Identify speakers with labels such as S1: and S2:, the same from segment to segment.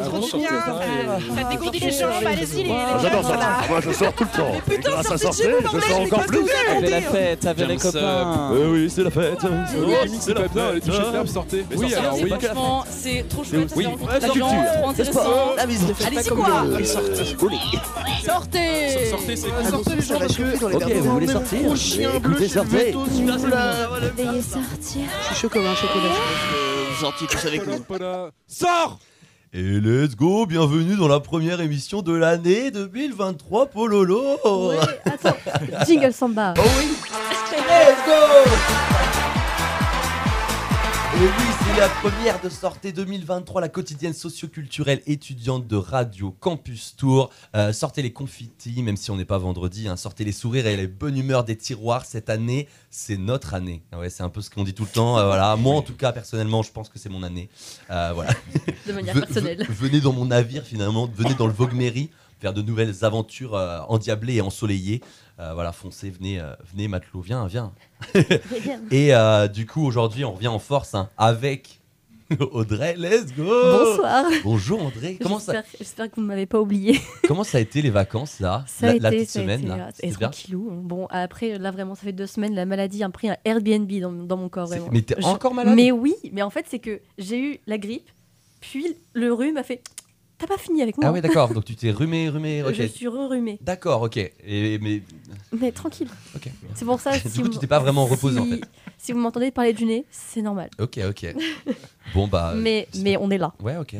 S1: mais trop bien. Ça dégourdit les jambes, allez-y,
S2: Ah, J'adore ça. Ah, Moi, je sors tout le temps. Et
S1: putain, sortez chez vous,
S2: je sors
S1: mais
S2: encore plus.
S3: Avec la fête, avec les copains.
S2: Oui, c'est la fête.
S4: C'est pas bien, les fermes, sortez. Oui, alors oui.
S5: Franchement, c'est trop chouette.
S2: Oui, la culture.
S5: trop intéressant.
S1: Allez-y, quoi
S5: Sortez
S4: Sortez, c'est
S6: Ah,
S4: cool.
S6: les gens parce que
S2: Ok, vous voulez sortir Écoutez, sortez.
S7: Veuillez sortir.
S6: Je suis chaud comme un chocolat.
S3: Sortis tous avec nous.
S4: Sors
S8: Et let's go, bienvenue dans la première émission de l'année 2023 Pololo
S7: attends. Jingle Samba.
S8: Oh oui Let's go Et oui, c'est la première de sortie 2023, la quotidienne socioculturelle étudiante de Radio Campus Tour. Euh, sortez les confitis, même si on n'est pas vendredi, hein, sortez les sourires et les bonnes humeurs des tiroirs. Cette année, c'est notre année. Ah Ouais, c'est un peu ce qu'on dit tout le temps. euh, voilà. Moi, en tout cas, personnellement, je pense que c'est mon année. Euh, voilà.
S7: De manière personnelle.
S8: ve- venez dans mon navire finalement, venez dans le Vogue Mairie faire de nouvelles aventures endiablées et ensoleillées. Euh, voilà, foncez, venez, euh, venez matelot, viens, viens. Et euh, du coup, aujourd'hui, on revient en force hein, avec Audrey. Let's go
S7: Bonsoir.
S8: Bonjour André. Comment ça,
S7: J'espère que vous ne m'avez pas oublié.
S8: comment ça a été les vacances là
S7: Ça
S8: la,
S7: a
S8: la
S7: été,
S8: petite
S7: ça a
S8: semaine
S7: été,
S8: là
S7: et tranquillou. Bon, après, là, vraiment, ça fait deux semaines, la maladie a pris un Airbnb dans, dans mon corps, vraiment.
S8: Mais t'es encore malade?
S7: Mais oui, mais en fait, c'est que j'ai eu la grippe, puis le rhume a fait T'as pas fini avec moi
S8: Ah ouais, d'accord. Donc tu t'es rumé, rumé. Ok.
S7: Je suis re-rhumée.
S8: D'accord, ok. Et, mais
S7: Mais tranquille.
S8: ok.
S7: C'est pour ça.
S8: Du
S7: si
S8: coup,
S7: vous-
S8: tu t'es pas vraiment reposé, en
S7: si-
S8: fait.
S7: Si vous m'entendez parler du nez, c'est normal.
S8: Ok, ok. Bon bah.
S7: mais,
S8: c'est-
S7: mais on est là.
S8: Ouais, ok.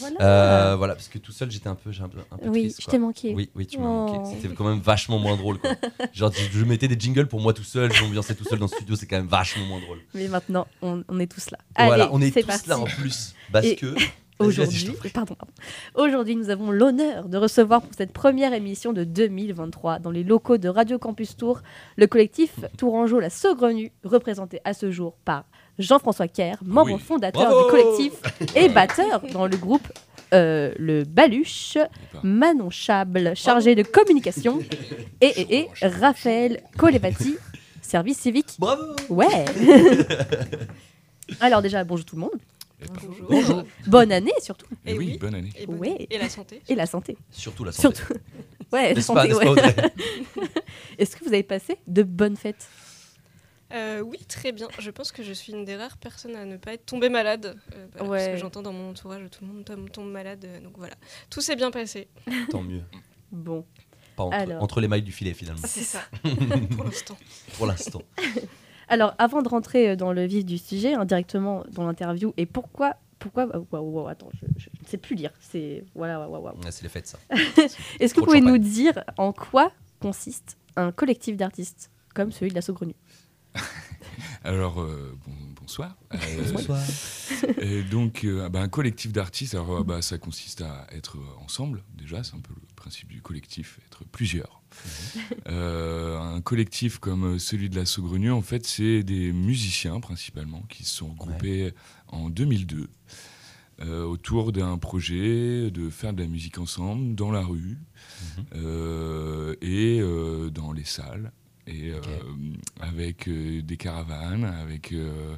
S7: Voilà.
S8: Euh, voilà, parce que tout seul, j'étais un peu, un peu, un peu
S7: oui,
S8: triste,
S7: je t'ai manqué.
S8: Oui, oui, tu m'as
S7: Oh.
S8: manqué. C'était quand même vachement moins drôle. Quoi. Genre, je, je mettais des jingles pour moi tout seul, j'ambiançais tout seul dans le studio, c'est quand même vachement moins drôle.
S7: Mais maintenant, on, on est tous là.
S8: voilà,
S7: Allez,
S8: on est
S7: c'est
S8: tous
S7: parti.
S8: là en plus. Parce
S7: Et-
S8: que.
S7: Aujourd'hui, pardon, pardon. Aujourd'hui, nous avons l'honneur de recevoir pour cette première émission de 2023 dans les locaux de Radio Campus Tour le collectif Tourangeau La Saugrenue, représenté à ce jour par Jean-François Kerr, membre
S4: Oui.
S7: fondateur
S8: Bravo
S7: du collectif et batteur dans le groupe euh, Le Baluche, Manon Chable, chargé de communication, et, et, et Raphaël Colevati, service civique.
S8: Bravo
S7: Ouais Alors déjà, bonjour tout le monde.
S1: Bonjour.
S7: Bonne année surtout.
S4: Et
S1: Et
S4: oui,
S1: oui.
S4: bonne année.
S1: Et, bonne-
S7: Ouais.
S1: et la santé.
S7: Et la santé.
S8: Surtout la santé.
S7: Surtout. Ouais, la
S8: pas,
S7: santé, ouais. Est-ce que vous avez passé de bonnes fêtes?
S1: Euh, oui, très bien. Je pense que je suis une des rares personnes à ne pas être tombée malade. euh, voilà, Parce que j'entends dans mon entourage tout le monde tombe, tombe malade. euh, donc voilà. Tout s'est bien passé.
S8: Tant mieux.
S7: Bon.
S8: Pas entre,
S7: Alors.
S8: entre les mailles du filet finalement,
S1: C'est ça. pour l'instant.
S8: pour l'instant.
S7: Alors, avant de rentrer euh, dans le vif du sujet, hein, directement dans l'interview, et pourquoi pourquoi euh, waouh, waouh, attends, je, je ne sais plus lire. C'est voilà, waouh, waouh, waouh.
S8: Ouais, c'est les fêtes ça.
S7: Est-ce que vous pouvez nous dire en quoi consiste un collectif d'artistes comme celui de la Saugrenue?
S4: Alors, euh, bon- bonsoir. Euh,
S8: Bonsoir.
S4: et donc, euh, bah, un collectif d'artistes, alors euh, bah, ça consiste à être euh, ensemble, déjà, c'est un peu le principe du collectif, être plusieurs. Euh, un collectif comme celui de la Saugrenue, en fait, c'est des musiciens principalement qui se sont regroupés en 2002 euh, autour d'un projet de faire de la musique ensemble dans la rue
S8: Mhm.
S4: euh, et euh, dans les salles et euh, avec euh, des caravanes, avec euh,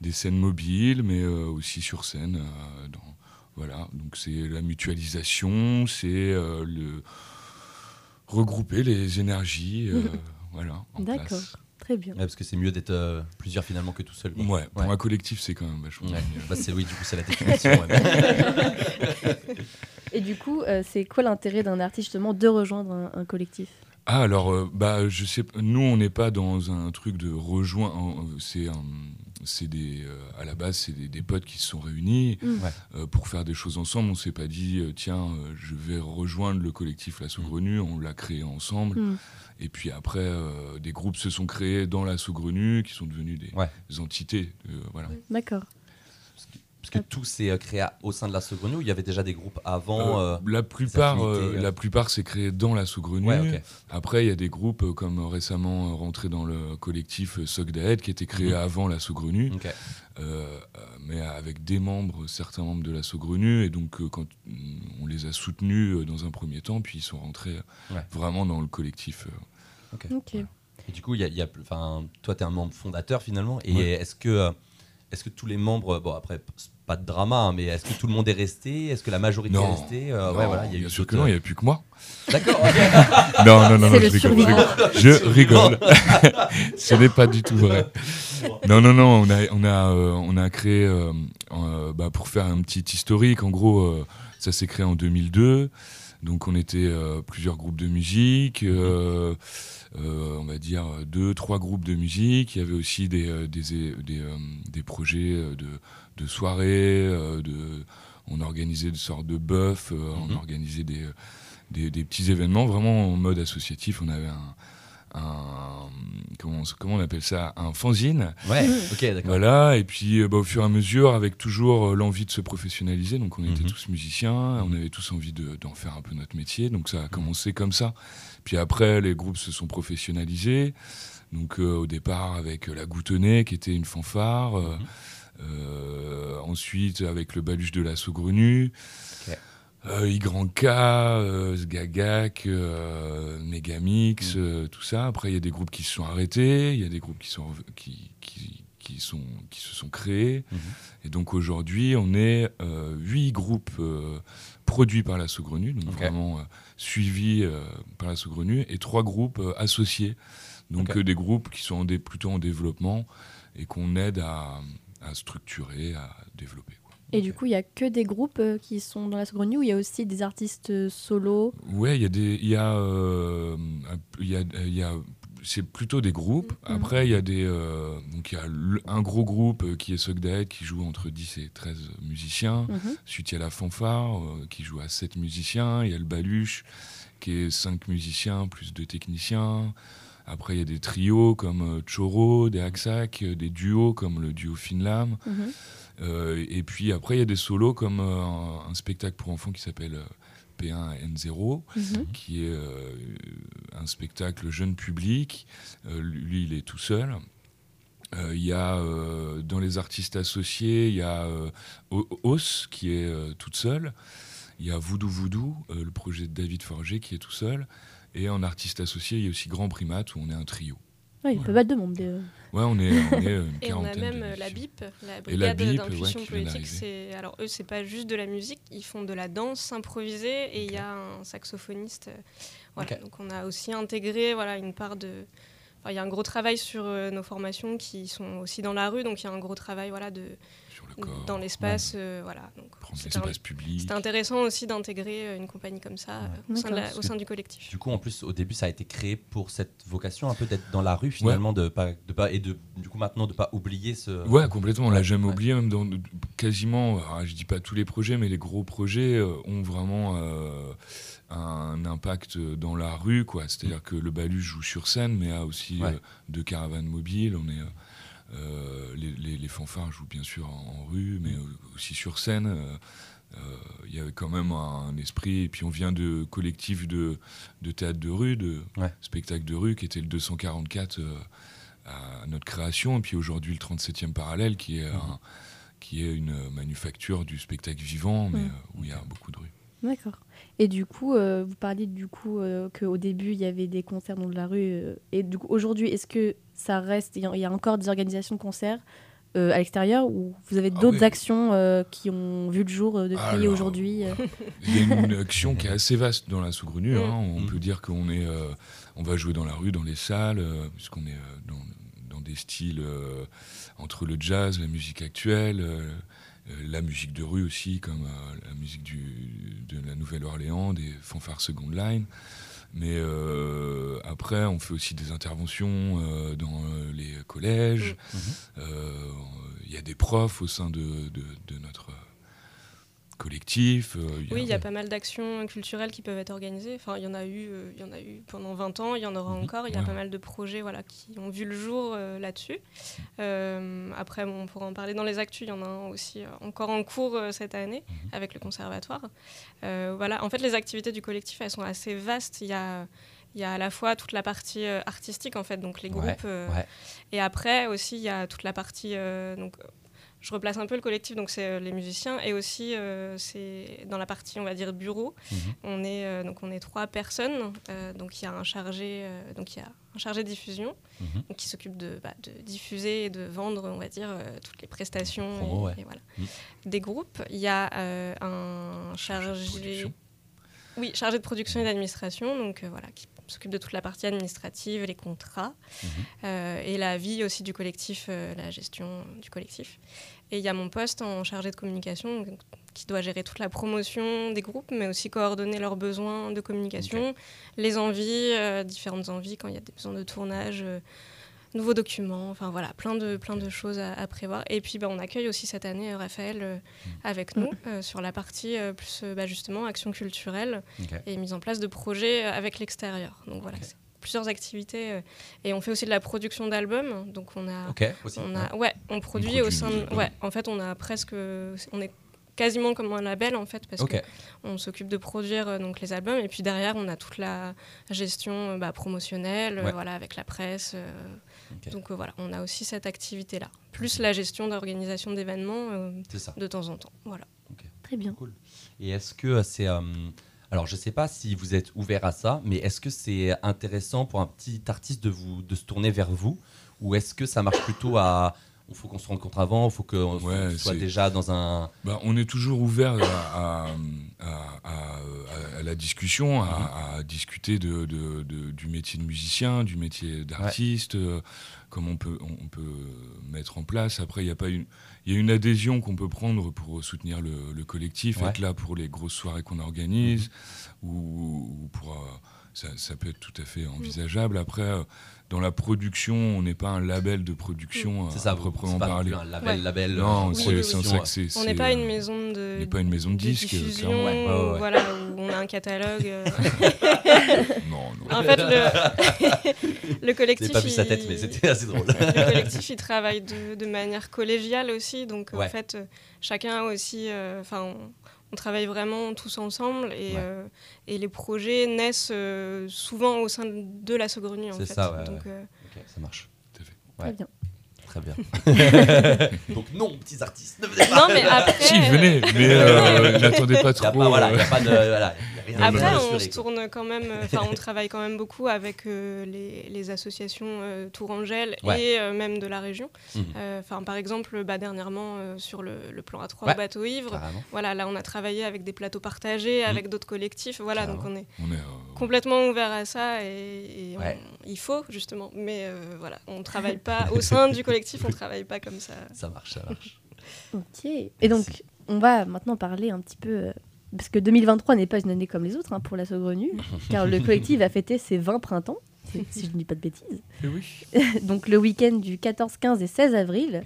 S4: des scènes mobiles, mais euh, aussi sur scène. euh, dans, voilà, donc c'est la mutualisation, c'est euh, le regrouper les énergies, euh, voilà. en
S7: D'accord, très bien.
S8: Ouais, parce que c'est mieux d'être euh, plusieurs finalement que tout seul.
S4: Ouais, pour un collectif, c'est quand même vachement
S8: Ouais.
S4: mieux.
S8: Bah, c'est oui, du coup c'est la définition. ouais.
S7: Et du coup, euh, c'est quoi l'intérêt d'un artiste justement de rejoindre un, un collectif?
S4: Ah alors euh, bah je sais nous on n'est pas dans un truc de rejoint c'est des euh, à la base c'est des, des potes qui se sont réunis
S7: Mm.
S4: Euh, pour faire des choses ensemble on s'est pas dit tiens euh, je vais rejoindre le collectif La Saugrenue on l'a créé ensemble
S7: Mm.
S4: et puis après euh, des groupes se sont créés dans La Saugrenue qui sont devenus des,
S8: Ouais.
S4: des entités euh, voilà
S7: D'accord.
S8: Parce que tout s'est euh, créé au sein de la Saugrenue ou il y avait déjà des groupes avant
S4: Euh,
S8: euh,
S4: la plupart, euh,
S8: euh.
S4: la plupart c'est créé dans la.
S8: Ouais, ok.
S4: Après, il y a des groupes comme récemment rentré dans le collectif Sogdaed qui était créé
S8: Mhm.
S4: avant la euh, euh, mais avec des membres, certains membres de la Saugrenue. Et donc, euh, quand on les a soutenus euh, dans un premier temps, puis ils sont rentrés
S8: Ouais.
S4: vraiment dans le collectif. euh.
S7: Ok.
S8: Et du coup, il y a, il y a plus- enfin, toi, tu es un membre fondateur finalement. Et
S4: Ouais.
S8: est-ce que, euh, est-ce que tous les membres, bon après, pas de drama, hein, mais est-ce que tout le monde est resté? Est-ce que la majorité
S4: Non.
S8: est restée? Euh,
S4: Non,
S8: Ouais, voilà, il y a eu
S4: bien sûr que non, il n'y a plus que moi.
S8: D'accord.
S4: Non, non, non, non je
S7: le
S4: rigole. Je rigole. Ce n'est pas du tout vrai. Non, non, non, on a, on a, euh, on a créé, euh, euh, bah, pour faire un petit historique, en gros, euh, ça s'est créé en 2002. Donc on était euh, plusieurs groupes de musique, euh, euh, on va dire deux, trois groupes de musique. Il y avait aussi des, euh, des, des, euh, des projets euh, de, de soirées, euh, de, on organisait des sortes de bœufs, euh, on
S8: Mhm.
S4: organisait des, petits événements vraiment en mode associatif. On avait un, un- comment, on- comment on appelle ça un fanzine
S8: Ouais, ok, d'accord.
S4: voilà et puis euh, bah, au fur et à mesure avec toujours euh, l'envie de se professionnaliser donc on était
S8: Mhm.
S4: tous musiciens on avait tous envie de- d'en faire un peu notre métier donc ça a commencé comme ça puis après les groupes se sont professionnalisés donc euh, au départ avec la Goutonnet qui était une fanfare euh,
S8: Mhm.
S4: euh, ensuite avec le baluche de la Saugrenue
S8: Ok.
S4: Euh, Y, euh, Sgagak, euh, Megamix,
S8: Mm.
S4: euh, tout ça. Après, il y a des groupes qui se sont arrêtés, il y a des groupes qui, sont, qui, qui, qui, sont, qui se sont créés.
S8: Mhm.
S4: Et donc aujourd'hui, on est euh, huit groupes euh, produits par la Saugrenue, donc
S8: Ok.
S4: vraiment euh, suivis euh, par la Saugrenue, et trois groupes associés. Donc
S8: Ok.
S4: euh, des groupes qui sont en plutôt en développement et qu'on aide à, à structurer, à développer.
S7: Et du coup, il y a que des groupes euh, qui sont dans la seconde nuit ou il y a aussi des artistes euh, solos
S4: Ouais, il y a des, il y a, euh, y a, il y a, c'est plutôt des groupes.
S7: Mhm.
S4: Après, il y a des, euh, donc il y a un gros groupe euh, qui est Sogdaet qui joue entre 10 et 13 musiciens.
S7: Mhm.
S4: Ensuite, il y a la fanfare euh, qui joue à 7 musiciens. Il y a le baluche qui est 5 musiciens plus 2 techniciens. Après, il y a des trios comme euh, Choro, des Aksak, euh, des duos comme le duo Finlam.
S7: Mhm.
S4: Euh, et puis après, il y a des solos comme euh, un, spectacle pour enfants qui s'appelle euh, P1N0,
S7: Mhm.
S4: qui est euh, un spectacle jeune public. Euh, lui, il est tout seul. Euh, Il y a euh, dans les artistes associés, il y a euh, Os qui est euh, toute seule. Il y a Voodoo Voodoo, euh, le projet de David Forger qui est tout seul. Et en artiste associé, il y a aussi Grand Primate où on est un trio.
S7: Ouais, il pas mal de monde. euh.
S4: Ouais, on est, on est euh, une
S1: Et on a même euh, la. BIP, la brigade d'intuition
S4: ouais,
S1: politique. C'est alors eux, c'est pas juste de la musique, ils font de la danse improvisée et il y a un saxophoniste. euh, Voilà, donc on a aussi intégré voilà une part de. enfin, Il y a un gros travail sur euh, nos formations qui sont aussi dans la rue, donc il y a un gros travail voilà de Dans l'espace, euh, voilà. Donc
S4: prendre
S1: c'était un-
S4: public.
S1: c'était intéressant aussi d'intégrer euh, une compagnie comme ça euh, au, sein de la-
S7: D'accord.
S1: au sein du collectif.
S8: Du coup, en plus, au début, ça a été créé pour cette vocation, un peu d'être dans la rue finalement, de pas, de pas, et de, du coup maintenant de pas oublier ce.
S4: Ouais, complètement. On l'a
S8: Ouais,
S4: jamais
S8: ouais.
S4: oublié, même dans quasiment, je dis pas tous les projets, mais les gros projets euh, ont vraiment euh, un impact dans la rue, quoi. C'est-à-dire que le Balu joue sur scène, mais a aussi
S8: Ouais.
S4: euh, deux caravanes mobiles. On est, euh, les, les- les fanfares jouent bien sûr en, en rue, mais euh, aussi sur scène. Euh, euh, Il y avait quand même un, esprit. Et puis on vient de collectifs de, de théâtre de rue, de
S8: Ouais.
S4: spectacle de rue, qui était le 244 euh, à notre création. Et puis aujourd'hui, le 37e parallèle, qui est, un- qui est une manufacture du spectacle vivant, mais
S7: Mhm.
S4: euh, où il y a beaucoup de rue.
S7: D'accord. Et du coup, euh, vous parliez du coup euh, qu'au début il y avait des concerts dans la rue. euh, et du coup, aujourd'hui, est-ce que ça reste Il y a- il y a encore des organisations de concerts euh, à l'extérieur ou vous avez
S4: Ah
S7: d'autres
S4: oui.
S7: actions qui ont vu le jour depuis aujourd'hui
S4: Il y a une action qui est assez vaste dans la sous-grenue. hein. On
S8: Mhm.
S4: peut dire qu'on est, on va jouer dans la rue, dans les salles, puisqu'on est dans, dans des styles entre le jazz, la musique actuelle, la musique de rue aussi, comme euh, la musique du, de la Nouvelle-Orléans, des fanfares second line. Mais euh, après, on fait aussi des interventions euh, dans euh, les collèges.
S8: Mhm.
S4: Euh, Il y a des profs au sein de, de- de notre euh, collectif. euh,
S1: Oui, il y a pas mal d'actions culturelles qui peuvent être organisées. Enfin, il y en a eu, euh, il y en a eu pendant 20 ans, il y en aura
S8: Mhm.
S1: encore. Il y a
S4: Ouais.
S1: pas mal de projets voilà, qui ont vu le jour euh, là-dessus. Après, bon, on pourra en parler dans les actus. Il y en a un aussi encore en cours cette année
S8: Mhm.
S1: avec le conservatoire. Voilà. En fait, les activités du collectif, elles sont assez vastes. Il y a, il y a à la fois toute la partie euh, artistique, en fait, donc les
S8: Ouais,
S1: groupes. euh,
S8: ouais.
S1: Et après aussi, il y a toute la partie... euh, donc, je replace un peu le collectif, donc c'est les musiciens, et aussi c'est dans la partie, on va dire, bureau.
S8: Mhm.
S1: On est donc on est trois personnes, donc il y a un chargé, donc il y a un chargé de diffusion
S8: Mhm.
S1: donc qui s'occupe de, bah, de diffuser et de vendre, on va dire, toutes les prestations
S8: Promo,
S1: et-
S8: ouais.
S1: et voilà.
S8: Mhm.
S1: des groupes. Il y a un chargé,
S4: Production.
S1: oui, chargé de production et d'administration, donc euh, voilà, qui s'occupe de toute la partie administrative, les contrats,
S8: Mhm.
S1: euh, et la vie aussi du collectif, euh, la gestion du collectif. Et il y a mon poste en chargé de communication, qui doit gérer toute la promotion des groupes, mais aussi coordonner leurs besoins de communication, les envies, euh, différentes envies, quand il y a des besoins de tournage. Nouveaux documents, enfin voilà, plein de, plein de choses à, à prévoir. Et puis bah, on accueille aussi cette année euh, Raphaël euh, avec nous euh, sur la partie euh, plus euh, bah, justement action culturelle et mise en place de projets euh, avec l'extérieur. Donc voilà, plusieurs activités. euh, et on fait aussi de la production d'albums. Donc on a,
S8: Ok, aussi.
S1: on a, ouais, on produit
S4: produit
S1: au sein, de,
S4: albums.
S1: ouais, en fait on a presque, on est quasiment comme un label en fait parce
S8: Ok.
S1: que on s'occupe de produire euh, donc les albums et puis derrière on a toute la gestion euh, bah, promotionnelle euh,
S8: Ouais.
S1: voilà avec la presse donc euh, voilà on a aussi cette activité là plus la gestion d'organisation d'événements euh,
S8: C'est
S1: de temps en temps voilà
S7: Très bien.
S8: Cool. Et est-ce que c'est. euh, alors, je ne sais pas si vous êtes ouvert à ça, mais est-ce que c'est intéressant pour un petit artiste de, vous, de se tourner vers vous? Ou est-ce que ça marche plutôt à. Il faut qu'on se rencontre avant, il faut qu'on
S4: Ouais,
S8: soit déjà dans un.
S4: Bah, on est toujours ouvert à, à- à- à- à la discussion, à, à discuter de, de- de- du métier de musicien, du métier d'artiste, euh, comment on peut, on peut mettre en place. Après, il y a pas une, il y a une adhésion qu'on peut prendre pour soutenir le, le collectif,
S8: Ouais.
S4: être là pour les grosses soirées qu'on organise, ou, ou pour, euh, ça, ça peut être tout à fait envisageable. Après, euh, dans la production, on n'est pas un label de production
S8: C'est
S4: à,
S8: ça,
S4: à proprement
S8: pas
S4: parler.
S8: un label,
S1: Ouais.
S8: label.
S4: Non,
S8: euh,
S4: c'est
S1: oui,
S4: c'est en
S1: oui.
S4: ça que c'est.
S1: on n'est pas une
S4: euh,
S1: maison de
S4: on n'est pas une maison de disques,
S1: diffusion
S4: clairement.
S8: Ouais, ouais, ouais.
S1: où, voilà où on a un catalogue euh.
S4: Non, non.
S1: en fait le, le collectif
S8: J'ai pas vu sa tête,
S1: il-
S8: mais c'était assez drôle.
S1: le collectif il travaille de, de manière collégiale aussi donc
S8: Ouais.
S1: en fait euh, chacun a aussi euh, enfin on travaille vraiment tous ensemble et,
S8: Ouais.
S1: euh, et les projets naissent euh, souvent au sein de la Saugrenue en
S8: C'est
S1: fait
S8: ça, ouais,
S1: donc euh,
S8: Ok, ça marche.
S4: Tout à fait.
S8: Ouais.
S7: Très bien.
S8: Très bien. Donc, non, petits artistes, ne venez pas.
S1: non mais après
S4: Si, venez, mais euh, n'attendez pas
S8: Il y a
S4: trop.
S8: pas, voilà, il
S4: euh,
S8: y a pas de. Voilà,
S1: Après, on se tourne quand même, euh, enfin, on travaille quand même beaucoup avec euh, les, les associations euh, Tourangelle
S8: Ouais.
S1: et euh, même de la région.
S8: Mhm.
S1: Euh, Enfin, par exemple, bah, dernièrement euh, sur le, le plan A3
S8: Ouais.
S1: au bateau ivre,
S8: Carrément.
S1: voilà, là, on a travaillé avec des plateaux partagés, avec d'autres collectifs. Voilà, donc on est
S4: on est, euh,
S1: complètement ouvert à ça et, et
S8: Ouais.
S1: on- il faut justement. Mais euh, voilà, on travaille pas au sein du collectif, on travaille pas comme ça.
S8: Ça marche, ça marche.
S7: Ok. Et donc, on va maintenant parler un petit peu. Parce que 2023 n'est pas une année comme les autres hein, pour la Saugrenue, car le collectif va fêter ses 20 printemps, si je ne dis pas de bêtises.
S4: eh oui.
S7: donc le week-end du 14, 15 et 16 avril.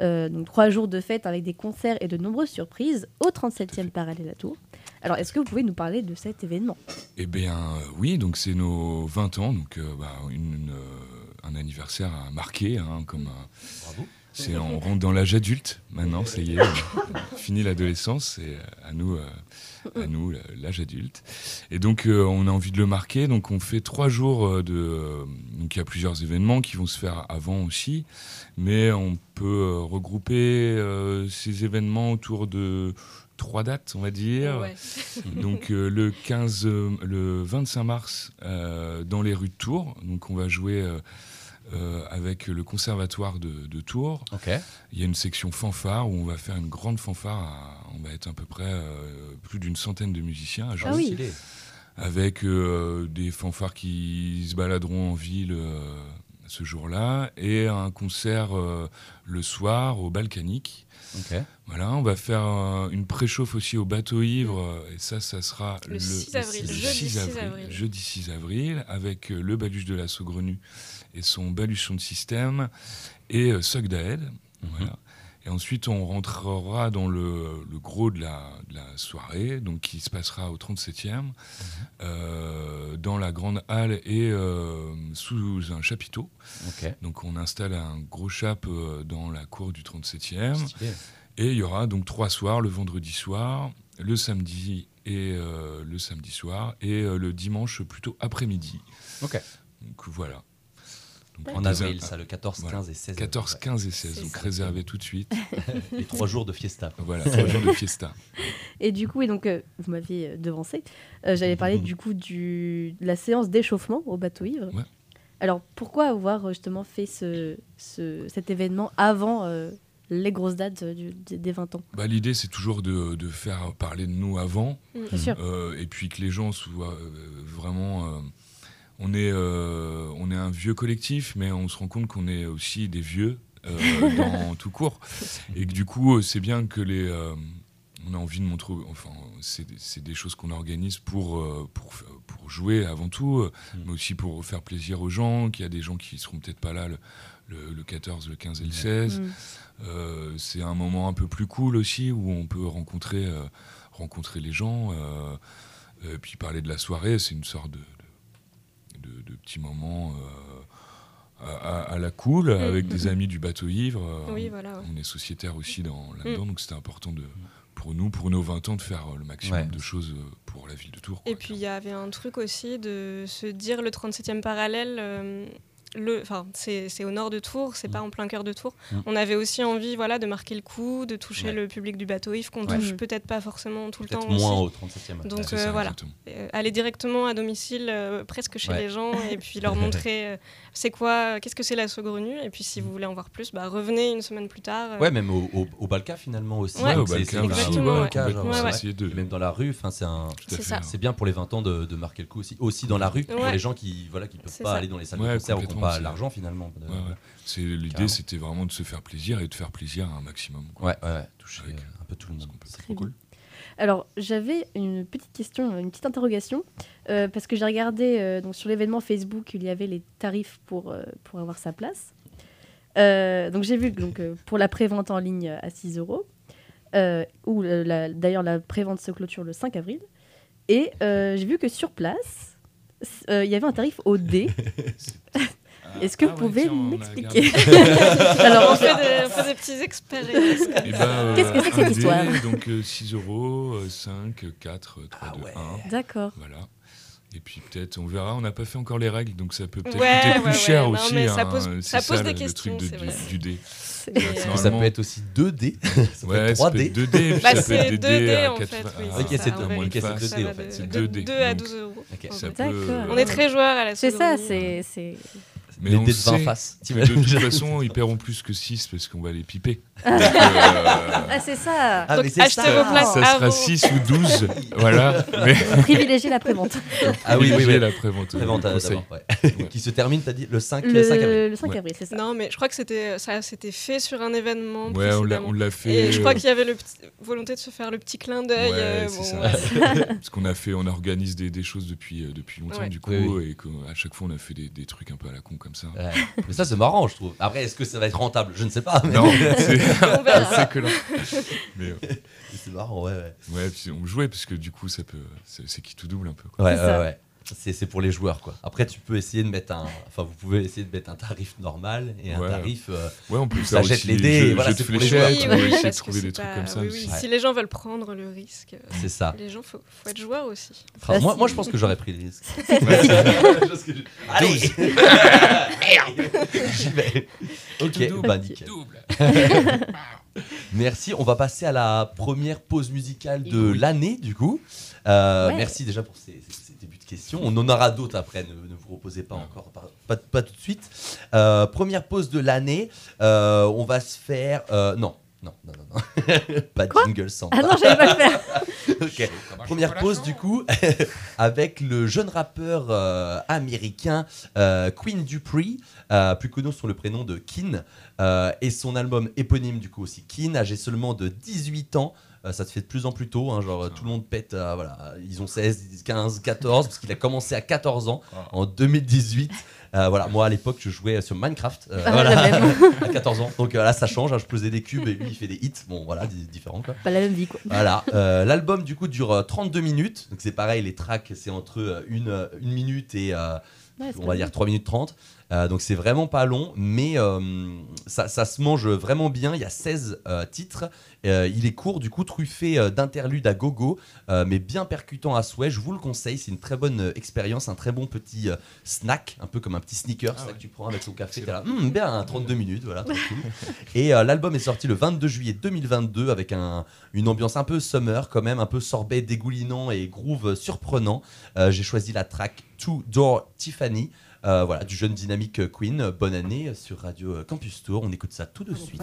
S7: Euh, donc trois jours de fête avec des concerts et de nombreuses surprises au 37e parallèle à Tours. Alors, est-ce que vous pouvez nous parler de cet événement?
S4: Eh bien, euh, oui, donc c'est nos 20 ans, donc euh, bah, une- une, euh, un anniversaire à marquer, hein, comme un-
S8: Bravo.
S4: C'est on rentre dans l'âge adulte maintenant, ça y est, fini l'adolescence, c'est à nous, euh, à nous euh, l'âge adulte. Et donc euh, on a envie de le marquer, donc on fait trois jours euh, de, euh, donc il y a plusieurs événements qui vont se faire avant aussi, mais on peut euh, regrouper euh, ces événements autour de trois dates, on va dire.
S1: Ouais.
S4: Donc euh, le 15, euh, le 25 mars euh, dans les rues de Tours. Donc on va jouer euh, avec le conservatoire de, de Tours. Il y a une section fanfare où on va faire une grande fanfare. à- on va être à peu près euh, plus d'une centaine de musiciens à jouer.
S7: Ah oui.
S4: Avec euh, des fanfares qui se baladeront en ville euh, ce jour-là et un concert euh, le soir au Balkanique. Voilà, on va faire euh, une préchauffe aussi au bateau ivre, euh, et ça, ça sera
S1: Le 6 avril,
S4: le
S1: jeudi 6
S4: avril,
S1: avril.
S4: jeudi 6 avril, avec euh, le baluche de la Saugrenue et son baluchon de système, et euh.
S8: Mhm.
S4: Voilà. Et ensuite, on rentrera dans le, le gros de la, de la soirée, donc qui se passera au 37e,
S8: Mhm.
S4: euh, dans la grande halle et euh, sous un chapiteau. Donc on installe un gros chap euh, dans la cour du 37e.
S8: Stylé.
S4: Et il y aura donc trois soirs, le vendredi soir, le samedi et euh, le samedi soir, et le dimanche plutôt après-midi.
S8: Ok.
S4: Donc voilà. Donc,
S8: En avril, ça, le 14,
S4: Voilà.
S8: 15 et 16.
S4: 14,
S8: avril,
S4: 15 et 16.
S1: C'est
S4: Donc
S1: ça.
S4: réservez tout de suite.
S8: Les trois jours de fiesta.
S4: Voilà, trois jours de fiesta.
S7: Et du coup, et donc, euh, vous m'aviez devancé, euh, j'allais parler du coup du, de la séance d'échauffement au bateau ivre.
S4: Ouais.
S7: Alors, pourquoi avoir euh, justement fait ce, ce- cet événement avant euh, les grosses dates du- des des 20 ans?
S4: Bah, L'idée, c'est toujours de, de faire parler de nous avant,
S7: Bien sûr.
S4: euh, et puis que les gens soient euh, vraiment. On, est, euh, on est un vieux collectif, mais on se rend compte qu'on est aussi des vieux euh, dans tout court. Et que du coup, euh, c'est bien que les. euh, on a envie de montrer. Enfin, c'est des- c'est des choses qu'on organise pour, pour, pour jouer avant tout,
S8: Mm.
S4: mais aussi pour faire plaisir aux gens, qu'il y a des gens qui seront peut-être pas là le, le- le 14, le 15 et le 16.
S7: Mm.
S4: Euh, c'est un moment un peu plus cool aussi où on peut rencontrer, euh, rencontrer les gens. euh, et puis parler de la soirée, c'est une sorte de, de, de- de petit moment euh, à, la cool avec des amis du bateau ivre. Euh,
S1: Oui, voilà. ouais.
S4: On est sociétaire aussi dans, là-dedans, donc c'était important de, pour nous, pour nos 20 ans, de faire euh, le maximum
S8: Ouais.
S4: de choses pour la ville de Tours. quoi.
S1: Et puis il y avait un truc aussi de se dire le 37e parallèle. euh, le, enfin, c'est c'est au nord de Tours, c'est pas en plein cœur de Tours.
S8: Mm.
S1: On avait aussi envie, voilà, de marquer le coup, de toucher
S8: Ouais.
S1: le public du bateau Yves qu'on
S8: Ouais.
S1: touche
S7: Mm.
S1: peut-être pas forcément tout le temps
S8: moins
S1: aussi.
S8: au 37e.
S1: Donc, euh,
S4: ça,
S1: voilà. Euh, aller directement à domicile, euh, presque chez
S8: Ouais.
S1: les gens, et puis leur montrer euh, c'est quoi, qu'est-ce que c'est la saugrenue. Et puis si vous voulez en voir plus, bah, revenez une semaine plus tard. euh,
S8: Ouais, même au, au, au Balka finalement aussi.
S1: Ouais,
S4: Ouais, au
S8: C'est-
S4: Balkan,
S8: c'est-
S4: aussi,
S1: exactement,
S4: ouais,
S1: ouais.
S4: complètement,
S1: Ouais,
S4: on
S1: ouais.
S4: a essayé de-
S8: Et même dans la rue, enfin c'est un.
S1: C'est
S8: bien pour les 20 ans de, de marquer le coup aussi. Aussi dans la rue, pour les gens qui voilà qui peuvent pas aller dans les salles de concert pas
S4: c'est-
S8: l'argent finalement. de-
S4: Ouais, ouais. C'est l'idée, c'était vraiment de se faire plaisir et de faire plaisir à un maximum. quoi.
S8: Ouais, ouais, ouais, toucher
S4: Avec-
S8: un peu tout le monde. C'est cool.
S7: Alors, j'avais une petite question, une petite interrogation, euh, parce que j'ai regardé euh, donc, sur l'événement Facebook, il y avait les tarifs pour, euh, pour avoir sa place. Euh, donc, j'ai vu donc, euh, pour la prévente en ligne à 6 euros, ou la- d'ailleurs la prévente se clôture le 5 avril, et euh, j'ai vu que sur place, euh, il y avait un tarif au dé. Est-ce que
S4: Ah
S7: vous
S4: ouais,
S7: pouvez
S4: a
S7: m'expliquer
S1: Alors on fait des, on fait des petits expériences.
S4: Eh ben, euh,
S7: Qu'est-ce que c'est que cette histoire
S4: Donc euh, 6 euros, euh, 5, 4, 3,
S8: Ah
S4: 2,
S8: ouais.
S4: 1.
S7: D'accord.
S4: Voilà. Et puis peut-être, on verra, on n'a pas fait encore les règles, donc ça peut peut-être
S1: Ouais,
S4: coûter plus
S1: ouais,
S4: cher
S1: ouais. Non,
S4: aussi.
S1: mais ça
S4: hein,
S1: pose- ça pose des
S4: le, le truc
S1: questions,
S4: de- du, du dé. Ouais,
S1: euh,
S8: Ça peut être aussi 2D. ça peut
S4: Ouais,
S8: être
S4: ça peut
S8: 3D.
S4: être 2D, puis
S1: Bah,
S4: ça peut être des
S1: 2D
S4: dés à
S1: en
S4: 4
S1: fait, oui.
S8: Ok, c'est
S1: ça,
S8: deux.
S1: en
S8: Ok,
S1: vérité,
S8: c'est
S1: ça
S8: 2D,
S1: va
S8: en fait.
S1: de-
S4: C'est
S1: de
S4: 2D.
S1: 2 à
S4: Donc,
S1: 12 euros.
S4: Ça.
S1: On est très joueurs à la
S7: C'est ça, c'est.
S4: Mais
S8: Les
S4: on
S8: dés de 20
S4: sait
S8: faces.
S4: que de toute façon, ils paieront plus que 6 parce qu'on va les piper. Donc, euh,
S7: Ah, c'est ça
S8: Ah,
S1: Donc,
S8: mais
S1: achetez
S8: ça.
S1: vos places
S4: ça sera
S1: avant.
S4: 6 ou 12. voilà. Mais
S7: Privilégier la prévente.
S8: Ah oui, oui, oui.
S4: la prévente. Conseille.
S8: d'abord, ouais. Qui se termine, t'as dit, le 5,
S7: Le,
S8: le 5 avril.
S7: le 5
S4: Ouais.
S7: avril, c'est ça.
S1: Non, mais je crois que c'était ça s'était fait sur un événement.
S4: Ouais, on l'a- l'a fait.
S1: Et je crois
S4: euh,
S1: qu'il y avait le petit- volonté de se faire le petit clin d'œil.
S4: Ouais,
S1: euh,
S4: c'est
S1: bon,
S4: ça.
S1: ouais.
S4: Parce qu'on a fait, on organise des, des choses depuis, euh, depuis longtemps
S1: Ouais.
S4: du coup, et qu'à chaque fois on a fait des, des trucs un peu à la con comme ça.
S8: Ouais. Mais ça, c'est marrant, je trouve. Après, est-ce que ça va être rentable? Je ne sais pas. Mais
S4: Non, c'est
S1: On verra.
S4: c'est que là. Mais euh,
S8: c'est marrant, ouais, ouais.
S4: ouais, puis on jouait parce que du coup ça peut, c'est qui tout double un peu. Quoi.
S8: Ouais,
S7: C'est
S8: ouais,
S7: ça.
S8: ouais. C'est c'est pour les joueurs, quoi. Après, tu peux essayer de mettre un. Enfin, vous pouvez essayer de mettre un tarif normal et un
S4: Ouais.
S8: tarif. euh,
S4: Ouais, on peut
S8: Ça jette les dés, et voilà, c'est pour les
S1: Oui,
S4: va
S1: oui,
S4: essayer de trouver des trucs comme ça
S1: oui,
S4: aussi.
S1: oui.
S8: Ouais.
S1: Si les gens veulent prendre le risque, euh,
S8: C'est ça.
S1: les gens, faut, faut être joueur aussi.
S8: Enfin, moi, je pense que j'aurais pris les risques. Parce que je- Allez J'y vais. Ok,
S4: double.
S8: bah nickel.
S4: Double.
S8: Merci. On va passer à la première pause musicale de l'année, du coup. Euh. Merci déjà pour ces, On en aura d'autres après, ne, ne vous reposez pas encore, pas, pas, pas tout de suite. Euh, première pause de l'année. Euh, on va se faire. euh, non. Non, non, non, non. pas de jingle sans.
S7: Ah non, j'allais pas le faire.
S8: Ok. Première pause du coup avec le jeune rappeur euh, américain euh, Queen Dupree, euh, plus connu sous le prénom de Keen, euh, et son album éponyme du coup aussi Keen, âgé seulement de 18 ans. Euh, ça se fait de plus en plus tôt, hein, genre tout le monde pète, euh, voilà, ils ont 16, 15, 14, parce qu'il a commencé à 14 ans en 2018. Euh, voilà, moi à l'époque je jouais sur Minecraft euh,
S7: Ah,
S8: voilà, à 14 ans, donc euh, là ça change, hein, je posais des cubes et lui il fait des hits, bon voilà, di- différent quoi.
S7: Pas la même vie, quoi.
S8: Voilà, euh, l'album du coup dure euh, 32 minutes, donc c'est pareil, les tracks c'est entre euh, une, euh, une minute et euh,
S7: Ouais,
S8: on va dire
S7: mal.
S8: 3 minutes 30. Euh, donc c'est vraiment pas long, mais euh, ça, ça se mange vraiment bien. Il y a 16 euh, titres. Il est court, du coup, truffé d'interludes à gogo, mais bien percutant à souhait. Je vous le conseille, c'est une très bonne expérience, un très bon petit snack, un peu comme un petit sneaker,
S4: Ah ouais.
S8: que tu prends avec ton café. T'es là, Hum, bien, 32 minutes, voilà, tranquille. Et l'album est sorti le 22 juillet 2022 avec un, une ambiance un peu summer, quand même, un peu sorbet dégoulinant et groove surprenant. Euh, J'ai choisi la track Two Door Tiffany. Euh, voilà, du jeune dynamique Queen. Bonne année sur Radio Campus Tour. On écoute ça tout de suite.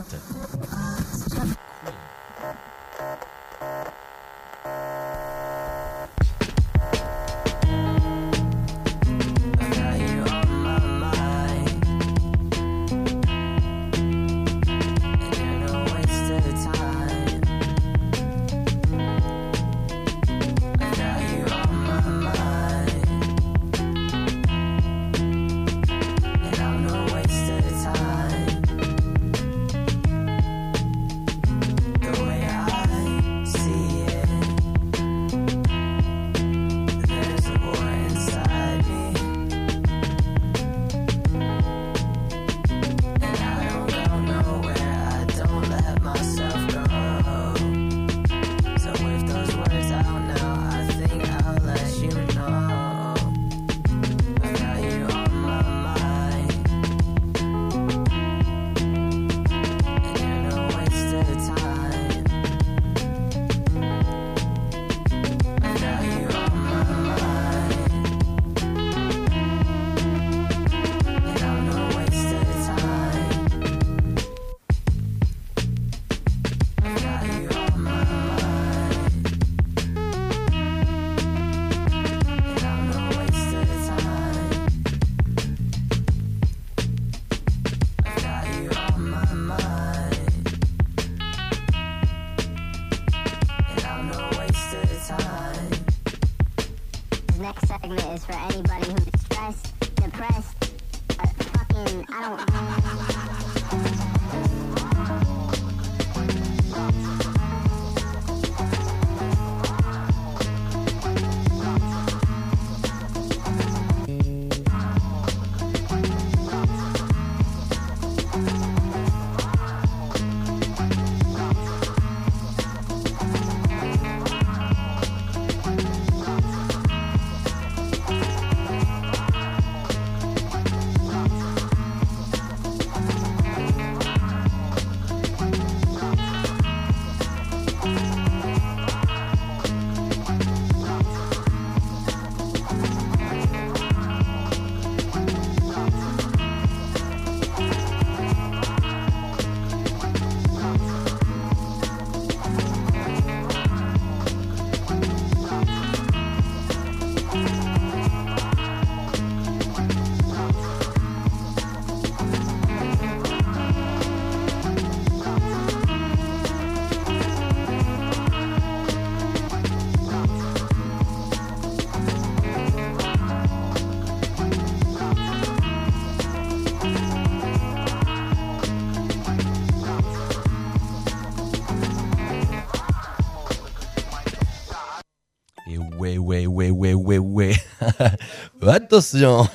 S8: Attention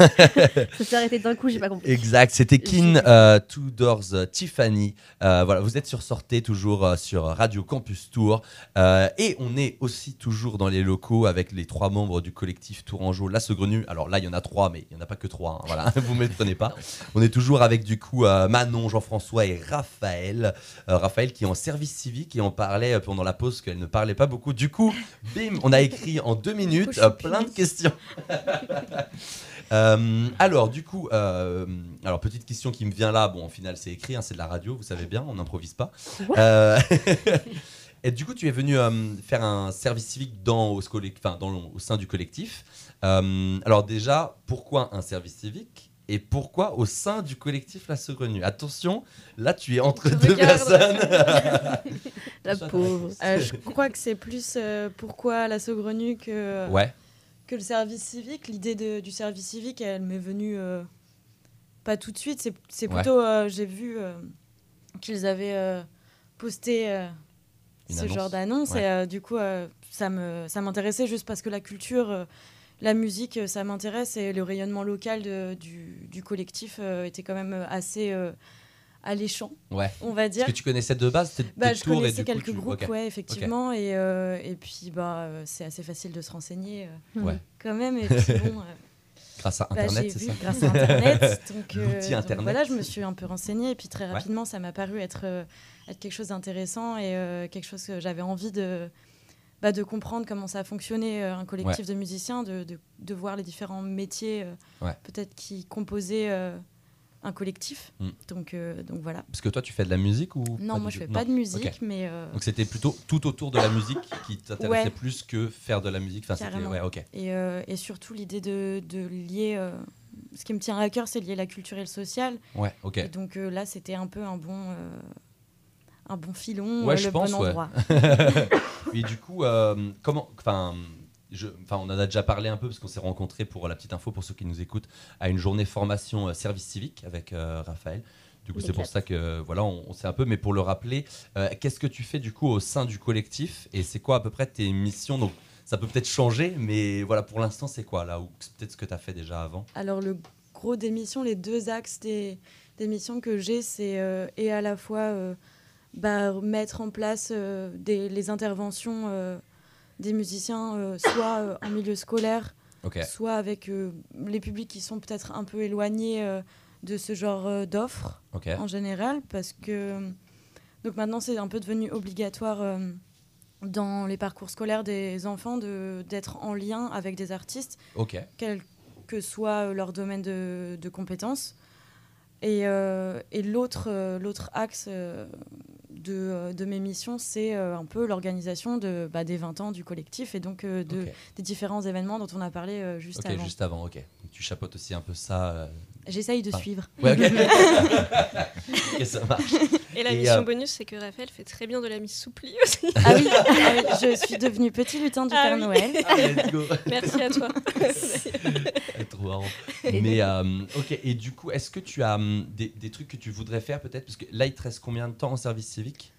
S7: Ça s'est arrêté d'un coup, j'ai pas compris.
S8: Exact, c'était Kin euh, Two Doors euh, Tiffany. Euh, voilà, vous êtes sur Sortez, toujours euh, sur Radio Campus Tour. Et on est aussi toujours dans les locaux avec les trois membres du collectif Tourangeau La Saugrenue. Alors là, il y en a trois, mais il n'y en a pas que trois. hein, voilà, vous ne m'étonnez pas. On est toujours avec du coup Manon, Jean-François et Raphaël. Raphaël qui est en service civique et on parlait pendant la pause qu'elle ne parlait pas beaucoup. Du coup, bim, on a écrit en deux minutes plein de questions. Euh, alors, du coup, euh, alors petite question qui me vient là. Bon, au final, c'est écrit, hein, c'est de la radio, vous savez bien, on n'improvise pas. Euh, et du coup, tu es venu faire un service civique dans, au, dans le- au sein du collectif. Alors déjà, pourquoi un service civique et pourquoi au sein du collectif La Saugrenue Attention, là, tu es entre
S1: Je
S8: deux
S1: regarde.
S8: personnes.
S7: La pauvre.
S6: Euh, je crois que c'est plus euh, pourquoi la saugrenue que,
S8: ouais,
S6: que le service civique. L'idée de- du service civique, elle m'est venue euh, pas tout de suite. C'est, c'est
S8: Ouais.
S6: plutôt, euh, j'ai vu euh, qu'ils avaient posté ce
S8: annonce.
S6: genre d'annonce.
S8: Ouais.
S6: Et du coup, ça, me, ça m'intéressait juste parce que la culture, la musique, ça m'intéresse. Et le rayonnement local de- du, du collectif était quand même assez alléchant,
S8: ouais.
S6: on va dire.
S8: Est-ce que tu connaissais de base tes,
S6: Bah,
S8: tes
S6: je
S8: tours et
S6: connaissais
S8: coup,
S6: quelques
S8: tu-
S6: groupes, ouais, effectivement. Et, euh, et puis, bah, euh, c'est assez facile de se renseigner euh,
S8: Ouais.
S6: quand même. Et puis, bon, euh,
S8: Grâce à
S6: Bah,
S8: Internet, c'est ça
S6: grâce à Internet. donc, voilà, je me suis un peu renseignée et puis très
S8: Ouais.
S6: rapidement, ça m'a paru être, être quelque chose d'intéressant et quelque chose que j'avais envie de, bah, de comprendre comment ça fonctionnait un collectif de musiciens, de, de, de voir les différents métiers peut-être qui composaient un collectif.
S8: Mm.
S6: Donc, euh, donc voilà.
S8: Parce que toi, tu fais de la musique ou
S6: Non, moi je fais pas de musique, mais euh,
S8: Donc c'était plutôt tout autour de la musique qui t'intéressait
S6: Ouais.
S8: plus que faire de la musique. Enfin, c'était ouais, ok.
S6: Et, euh, et surtout l'idée de, de lier. ce qui me tient à cœur, c'est lier la culture et le social.
S8: Ouais, ok.
S6: Et donc là, c'était un peu un bon, un bon filon,
S8: Ouais, je
S6: le
S8: pense,
S6: bon endroit.
S8: Et du coup, comment, enfin, je, enfin, on en a déjà parlé un peu parce qu'on s'est rencontrés pour la petite info pour ceux qui nous écoutent à une journée formation euh, service civique avec euh, Raphaël. Du coup, c'est pour ça que voilà, on, on sait un peu, mais pour le rappeler, euh, qu'est-ce que tu fais du coup au sein du collectif et c'est quoi à peu près tes missions? Donc, ça peut peut-être changer, mais voilà, pour l'instant, c'est quoi là Ou c'est peut-être ce que tu as fait déjà avant?
S6: Alors le gros des missions, les deux axes des, des missions que j'ai, c'est euh, et à la fois euh, bah, mettre en place euh, des, les interventions euh, des musiciens, euh, soit euh, en milieu scolaire, soit avec euh, les publics qui sont peut-être un peu éloignés de ce genre d'offres. En général parce que donc maintenant c'est un peu devenu obligatoire dans les parcours scolaires des enfants de d'être en lien avec des artistes quel que soit leur domaine de, de compétences. Et, et l'autre axe de, euh, de mes missions c'est euh, un peu l'organisation de bah, des 20 ans du collectif et donc euh, de, des différents événements dont on a parlé juste
S8: Ok,
S6: avant
S8: juste avant. Ok. Donc, tu chapeautes aussi un peu ça.
S6: J'essaye de
S8: Ah.
S6: suivre
S8: Ouais, ok. ok, ça marche.
S1: Et la
S8: Et,
S1: mission
S8: euh,
S1: bonus, c'est que Raphaël fait très bien de la mise souplie aussi.
S6: ah oui, ah oui, je suis devenue petit lutin du
S1: Ah
S6: Père
S1: oui.
S6: Noël
S8: let's go.
S1: Merci à toi.
S8: Trop marrant. Mais euh, ok, et du coup, est-ce que tu as hum, des, des trucs que tu voudrais faire peut-être? Parce que là, il te reste combien de temps en service civique?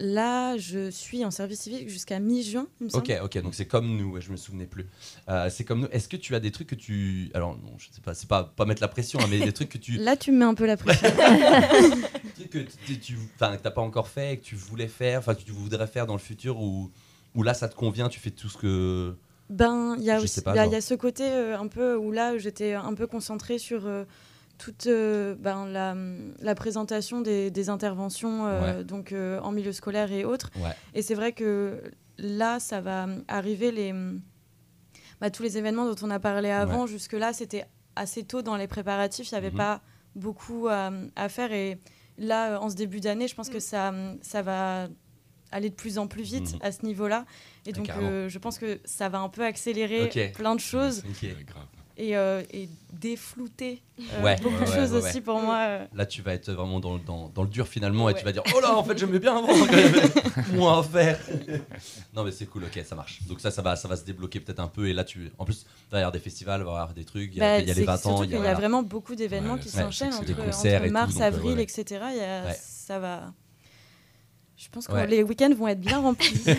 S6: Là, je suis en service civique jusqu'à mi-juin, semble.
S8: Ok, ok, donc c'est comme nous, ouais, je me souvenais plus. Euh, c'est comme nous. Est-ce que tu as des trucs que tu. Alors, non, je sais pas, c'est pas, pas mettre la pression, hein, mais des trucs que tu.
S6: Là, tu me mets un peu la pression.
S8: des trucs que tu- t'as pas encore fait et que tu voulais faire, enfin, que tu voudrais faire dans le futur ou, ou là, ça te convient, tu fais tout ce que.
S6: ben, il y a
S8: Je
S6: aussi,
S8: sais pas,
S6: il y a-
S8: genre.
S6: il y a ce côté euh, un peu où là, j'étais un peu concentrée sur euh, toute euh, ben, la, la présentation des, des interventions, euh, donc euh, en milieu scolaire et autres.
S8: Ouais.
S6: Et c'est vrai que là, ça va arriver les, bah, tous les événements dont on a parlé avant. Jusque-là, c'était assez tôt dans les préparatifs. Il n'y avait
S8: Mhm.
S6: pas beaucoup à, à faire. Et là, en ce début d'année, je pense que ça, ça va aller de plus en plus vite
S8: Mhm.
S6: à ce niveau-là. Et donc, euh, je pense que ça va un peu accélérer plein de choses
S8: Ok.
S6: Et, euh, et déflouter euh,
S8: Ouais,
S6: beaucoup de
S8: ouais,
S6: choses
S8: ouais,
S6: aussi pour moi. euh.
S8: Là, tu vas être vraiment dans, le- dans, dans le dur finalement et tu vas dire Oh là, en fait, j'aimais bien avant, il moins à faire. non, mais c'est cool, ok, ça marche. Donc, ça, ça va, ça va se débloquer peut-être un peu. Et là, tu. En plus, il avoir des festivals, il va y avoir des trucs, il y a,
S6: Bah,
S8: il y a les
S6: c'est
S8: 20
S6: surtout
S8: ans.
S6: qu'il y a vraiment beaucoup d'événements qui s'enchaînent entre,
S8: et tout,
S6: mars,
S8: euh,
S6: avril, etc. Il y a-. Ça va. Je pense que les week-ends vont être bien remplis.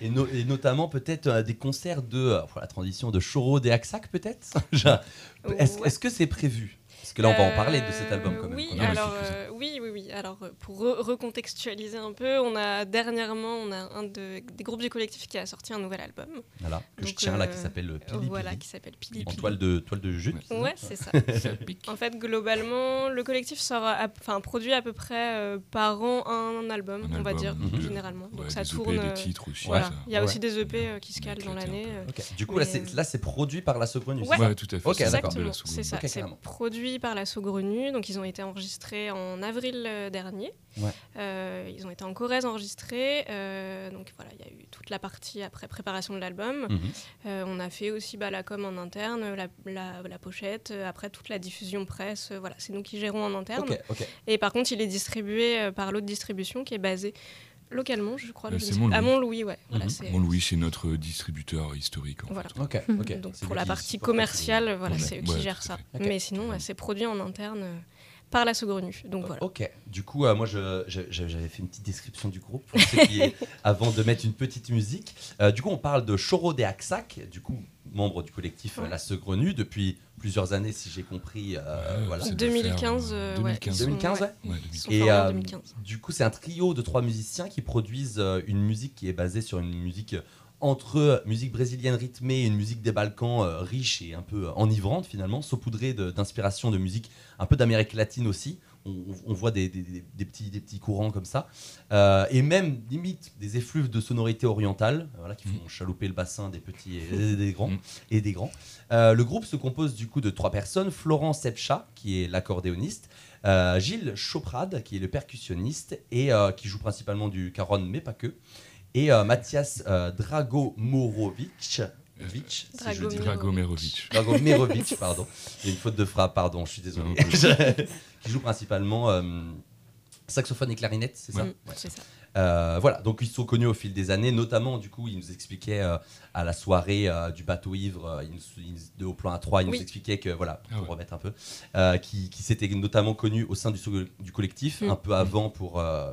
S8: Et, no- et notamment peut-être euh, des concerts de euh, pour la transition de Choro des Axac peut-être? Est-ce
S1: Ouais.
S8: est-ce que c'est prévu? Parce que là on va en parler de cet
S1: Euh,
S8: album quand même.
S1: Oui, alors, euh, oui, oui, oui. Alors, euh, pour re- recontextualiser un peu, on a dernièrement, on a un de- des groupes du collectif qui a sorti un nouvel album.
S8: Voilà, que je tiens là
S1: euh,
S8: qui s'appelle Pili
S1: voilà,
S8: Pili,
S1: qui s'appelle Pili
S8: en toile de, toile de jute. c'est ça
S1: Ouais, c'est ça. En fait, globalement, le collectif sort, à- enfin, produit à peu près euh, par an un, album,
S4: Un
S1: on va dire,
S8: Mhm.
S1: généralement.
S4: Ouais,
S1: Donc ça
S4: des
S1: tourne.
S4: EP,
S1: euh,
S4: des titres aussi.
S1: voilà.
S4: ça.
S1: Il y a
S8: Ouais.
S1: aussi des EP euh, qui se calent dans l'année. euh.
S8: Du coup
S1: Mais,
S8: là c'est
S1: euh,
S8: produit par la Sogrenue.
S1: Ouais.
S4: Ouais, tout à fait.
S8: Ok,
S4: c'est
S1: ça. C'est produit par la Saugrenue. Donc, ils ont été enregistrés en avril euh, dernier.
S8: Ouais.
S1: Euh, ils ont été en Corrèze enregistrés. Euh, donc, voilà, il y a eu toute la partie après préparation de l'album.
S8: Mhm.
S1: Euh, on a fait aussi bah, la com en interne, la, la- la pochette, après toute la diffusion presse. voilà, c'est nous qui gérons en interne. Et par contre, il est distribué par l'autre distribution qui est basée localement, je crois.
S4: Euh, c'est Montlouis.
S1: À Montlouis, ouais. Voilà,
S8: Mhm.
S4: Louis, c'est notre distributeur historique. En
S1: Voilà.
S4: fait.
S8: Ok, ok.
S1: Donc
S8: C'est
S1: pour la partie commerciale, voilà, c'est eux
S4: ouais,
S1: qui gèrent ça. Mais sinon, ouais, c'est produit en interne euh, par la Saugrenue. Donc voilà.
S8: Ok, du coup, euh, moi j'avais fait une petite description du groupe pour ceux qui est- avant de mettre une petite musique. Euh, du coup, on parle de Choro des Axac, du coup, membre du collectif euh,
S1: Ouais.
S8: La Segrenue depuis plusieurs années, si j'ai compris. euh,
S4: Ouais,
S8: voilà.
S4: c'est de
S1: 2015,
S4: faire,
S1: euh,
S4: euh,
S1: ouais,
S4: 2015.
S1: ils sont-
S8: 2015, ouais.
S1: ouais,
S4: Ouais,
S1: ils sont
S8: Et
S1: formés en
S8: euh,
S1: 2015.
S8: du coup, c'est un trio de trois musiciens qui produisent euh, une musique qui est basée sur une musique entre musique brésilienne rythmée et une musique des Balkans euh, riche et un peu euh, enivrante finalement, saupoudrée d'inspiration de, musique un peu d'Amérique latine aussi. On, on voit des, des- des- des petits, des petits courants comme ça. Euh, et même limite des effluves de sonorités orientales euh, voilà, qui font chalouper le bassin des petits et des grands.
S4: Mm.
S8: Et des grands. Euh, le groupe se compose du coup de trois personnes. Florent Sepcha, qui est l'accordéoniste. euh, Gilles Choprade, qui est le percussionniste et euh, qui joue principalement du caron, mais pas que. Et euh, Mathias euh, Dragomorovic. Vic, si je le dis.
S4: Dragomerovic.
S8: Dragomerovic, pardon. Il y a une faute de frappe, pardon, je suis désolé. Qui joue principalement euh, saxophone et clarinette, c'est ça
S1: Mm,
S8: Ouais.
S1: C'est ça.
S8: Euh, voilà, donc ils se sont connus au fil des années, notamment du coup, il nous expliquait euh, à la soirée euh, du bateau ivre, euh, nous- de au plan A3, il
S1: Oui.
S8: nous expliquait que, voilà,
S4: Ah
S8: pour
S4: ouais.
S8: remettre un peu, euh, qui, qui s'était notamment connu au sein du, collectif,
S1: Mm.
S8: un peu avant pour euh,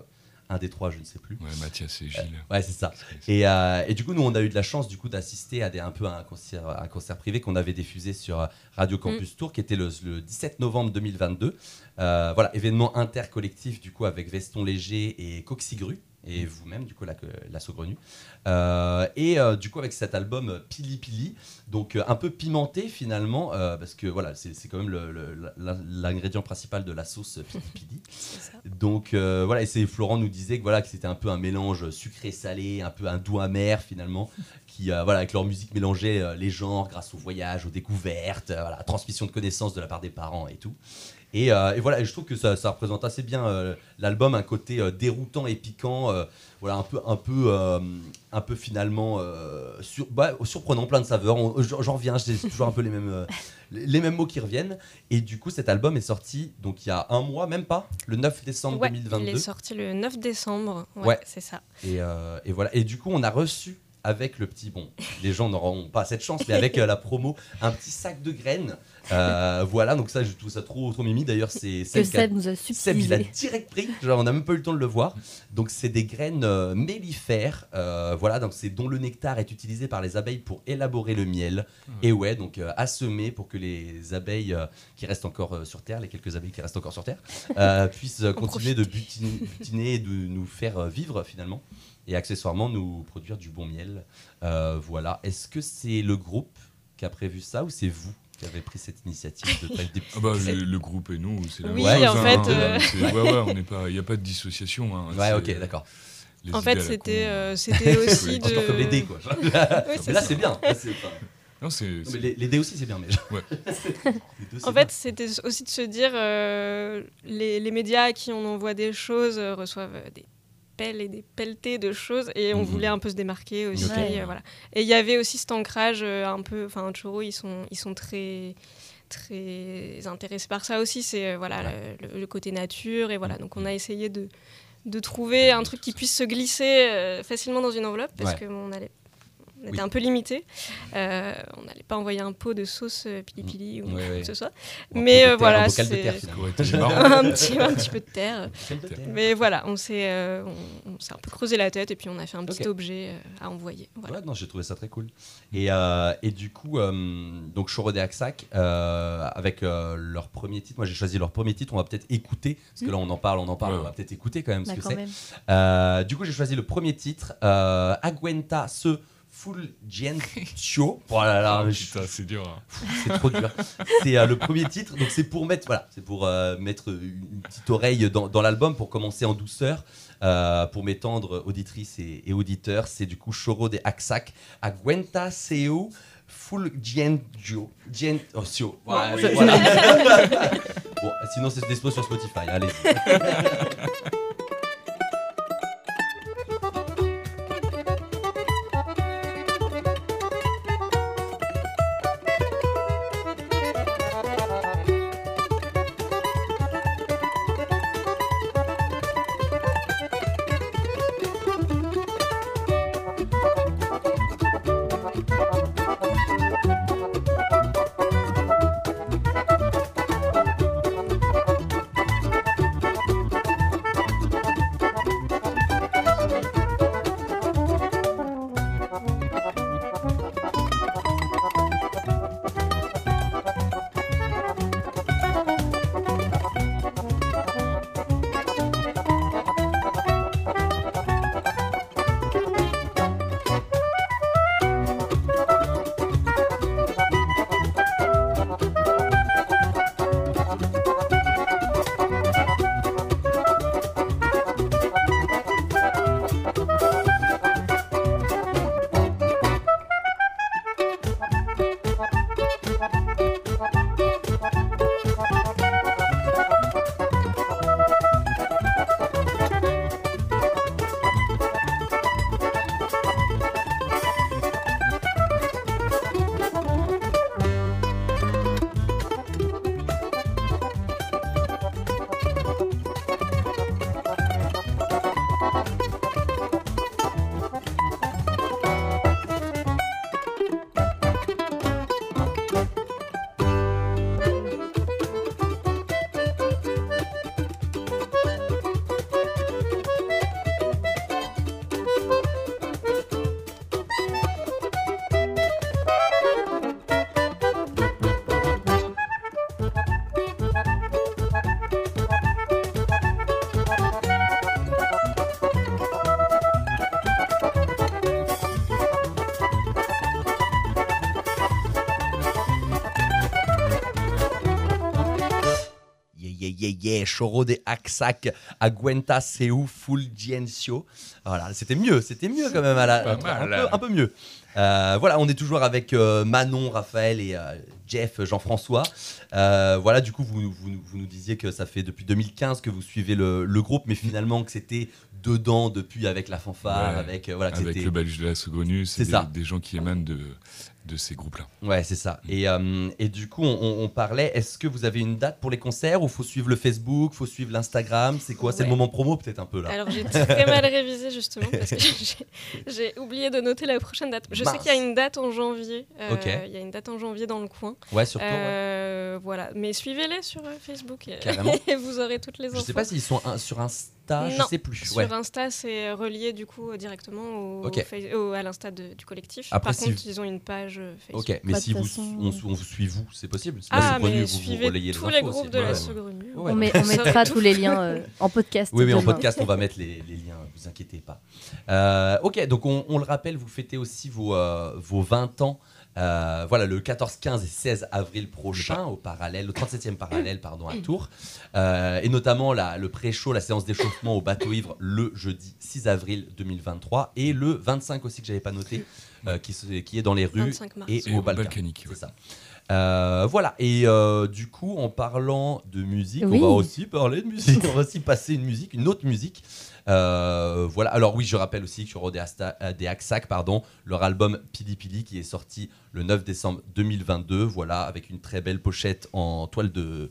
S8: un des trois, je ne sais plus.
S4: Ouais, Mathias et Gilles.
S8: Ouais, c'est ça. Et, euh, et du coup, nous, on a eu de la chance du coup d'assister à des, un peu à un concert, à un concert privé qu'on avait diffusé sur euh, Radio Campus Tour, qui était le, le 17 novembre 2022. Euh, voilà, événement intercollectif du coup avec Veston Léger et Coxigru et vous-même du coup la, la Saugrenue. Euh, et euh, du coup avec cet album euh, Pili Pili, donc euh, un peu pimenté finalement parce que voilà c'est quand même l'ingrédient principal de la sauce Pili Pili. Donc voilà, et Florent nous disait que voilà que c'était un peu un mélange sucré-salé, un peu un doux amer finalement, qui euh, voilà avec leur musique mélangeait euh, les genres grâce au voyage, aux découvertes, euh, voilà, transmission de connaissances de la part des parents et tout. Et, euh, et voilà, et je trouve que ça, ça représente assez bien euh, l'album, un côté euh, déroutant et piquant, voilà un peu un peu un peu finalement sur- bah, surprenant, plein de saveurs. J'en reviens, c'est toujours un peu les mêmes les mêmes mots qui reviennent. Et du coup, cet album est sorti donc il y a un mois, même pas, le 9 décembre
S1: Ouais,
S8: 2022.
S1: il est sorti le 9 décembre. Ouais,
S8: Ouais.
S1: c'est ça.
S8: Et, et voilà. Et du coup, on a reçu avec le petit bon. Les gens n'auront pas cette chance, mais avec la promo, un petit sac de graines. Euh, voilà. Donc ça, je trouve ça trop trop mimi. D'ailleurs, c'est
S7: Que
S8: Seb a-
S7: Seb nous a
S8: Seb, il a direct pris. Genre, on n'a même pas eu le temps de le voir. Donc, c'est des graines euh, mellifères. euh, voilà, donc c'est dont le nectar est utilisé par les abeilles pour élaborer le miel. Et ouais, donc euh, à semer pour que les abeilles euh, qui restent encore euh, sur Terre, les quelques abeilles qui restent encore sur Terre, euh, puissent euh, continuer de butiner, butiner et de nous faire euh, vivre finalement. Et accessoirement, nous produire du bon miel. Euh, voilà. Est-ce que c'est le groupe qui a prévu ça ou c'est vous qui avez pris cette initiative de faire des petits
S4: Ah bah, le, le groupe et nous, c'est la
S1: Oui,
S4: même chose.
S1: en
S4: hein.
S1: fait, euh,
S4: Ouais, ouais, on n'est pas, il n'y a pas de dissociation. hein.
S8: Ouais, ok, d'accord.
S1: En fait, c'était euh, c'était aussi
S8: se comme les dés,
S1: de.
S8: quoi.
S1: Oui,
S8: là, c'est bien. Là, c'est pas-
S4: Non, c'est-
S8: mais les, les dés aussi, c'est bien. Mais...
S4: Ouais.
S8: Les deux, c'est
S1: En
S8: bien.
S1: fait, c'était aussi de se dire euh, les, les médias à qui on envoie des choses euh, reçoivent euh, des pelles et des pelletés de choses et on
S8: Mhm.
S1: voulait un peu se démarquer aussi. Euh, voilà. Et il y avait aussi cet ancrage euh, un peu. Enfin, Choro, ils sont, ils sont très très intéressés par ça aussi. C'est euh, voilà le, côté nature et voilà. Donc on a essayé de de trouver un truc qui puisse se glisser facilement dans une enveloppe parce
S8: Ouais.
S1: que on allait on était
S8: Oui.
S1: un peu limité. Euh, on n'allait pas envoyer un pot de sauce euh, pili pili ou
S8: Ouais,
S1: quoi
S8: ouais.
S1: que ce soit. Mais euh,
S8: terre,
S1: voilà,
S8: un bocal de
S1: c'est-
S8: terre,
S1: un, petit, un petit peu de terre.
S8: Bocal de terre.
S1: Mais voilà, on s'est euh, on, on s'est un peu creusé la tête et puis on a fait un petit objet euh, à envoyer. Voilà.
S8: Ouais, non, j'ai trouvé ça très cool. Et, euh, et du coup, euh, donc Choro de Aksak, euh, avec euh, leur premier titre, moi j'ai choisi leur premier titre, on va peut-être écouter, parce que là on en parle, on en parle,
S4: Ouais.
S8: on va peut-être écouter quand même ce
S7: Bah,
S8: que c'est. Euh, du coup, j'ai choisi le premier titre, euh, Aguenta se Fulgentio. Oh là là, je-
S4: putain, c'est dur. hein.
S8: c'est trop dur. C'est euh, le premier titre, donc c'est pour mettre, voilà, c'est pour euh, mettre une petite oreille dans, dans l'album pour commencer en douceur, euh, pour m'étendre auditrices et, et auditeurs. C'est du coup Choro de Aksak, Aguenta seu fulgentio. Gent, oh, sio. Ouais,
S7: je-
S8: voilà. bon, sinon c'est dispo sur Spotify. Allez. yeah, yeah, Choro de Axac, Aguenta Seu Fulgencio. Voilà, c'était mieux, c'était mieux quand même, à la, un,
S4: mal.
S8: peu, un peu mieux. Euh, voilà, on est toujours avec euh, Manon, Raphaël et euh, Jeff, Jean-François. Voilà, du coup, vous, vous- vous nous disiez que ça fait depuis 2015 que vous suivez le, le groupe, mais finalement que c'était dedans depuis avec la fanfare,
S4: Ouais,
S8: avec, voilà, que
S4: Avec le Baluche de la Saugrenue,
S8: C'est ça.
S4: des gens qui émanent de, de ces groupes-là.
S8: Ouais, c'est ça. Et, euh, et du coup, on, on parlait, est-ce que vous avez une date pour les concerts ou faut suivre le Facebook, faut suivre l'Instagram? C'est quoi? C'est le moment promo peut-être un peu là
S1: Alors j'ai très mal révisé justement parce que j'ai- oublié de noter la prochaine date. Je sais qu'il y a une date en janvier. euh,
S8: Ok.
S1: Il y a une date en janvier dans le coin.
S8: Ouais, surtout. ouais.
S1: Euh, Voilà, mais suivez-les sur euh, Facebook et,
S8: Carrément.
S1: et vous aurez toutes les
S8: Je
S1: infos.
S8: sais pas s'ils sont un- sur Insta, je
S1: Non.
S8: sais plus.
S1: Sur
S8: Ouais.
S1: Insta, c'est relié du coup directement au, à l'Insta du collectif.
S8: Après,
S1: Par
S8: si
S1: contre,
S8: vous-
S1: ils ont une page euh, Facebook.
S8: Ok, mais
S7: Pas
S8: si vous,
S7: façon-
S8: on, on vous suit vous, c'est possible.
S1: Ah, mais
S8: vous, vous
S1: suivez
S8: relayez
S1: tous
S8: les
S1: groupes
S8: aussi.
S1: de la.
S8: Ouais.
S7: On, met- on mettra tous les liens euh, en podcast.
S8: Oui, oui, en podcast, on va mettre les, les liens, vous inquiétez pas. Euh, ok, donc on, on le rappelle, vous fêtez aussi vos, euh, vos 20 ans. Euh, voilà, le 14, 15 et 16 avril prochain, au parallèle, au 37e parallèle, pardon, à Tours. Euh, et notamment la- le pré-show, la séance d'échauffement au bateau ivre le jeudi 6 avril 2023. Et le 25 aussi, que j'avais pas noté, euh, qui, qui est dans les rues
S1: 25 mars.
S8: et,
S4: Et
S8: au
S4: au
S8: Balkan.
S4: Balkanique,
S8: C'est
S4: ouais.
S8: ça. Euh, voilà, et euh, du coup, en parlant de musique,
S7: Oui.
S8: on va aussi parler de musique, on va aussi passer une musique, une autre musique. Euh, voilà, alors oui, je rappelle aussi que sur des, Asta- des Axac, pardon, leur album Pili Pili qui est sorti le 9 décembre 2022, voilà, avec une très belle pochette en toile de.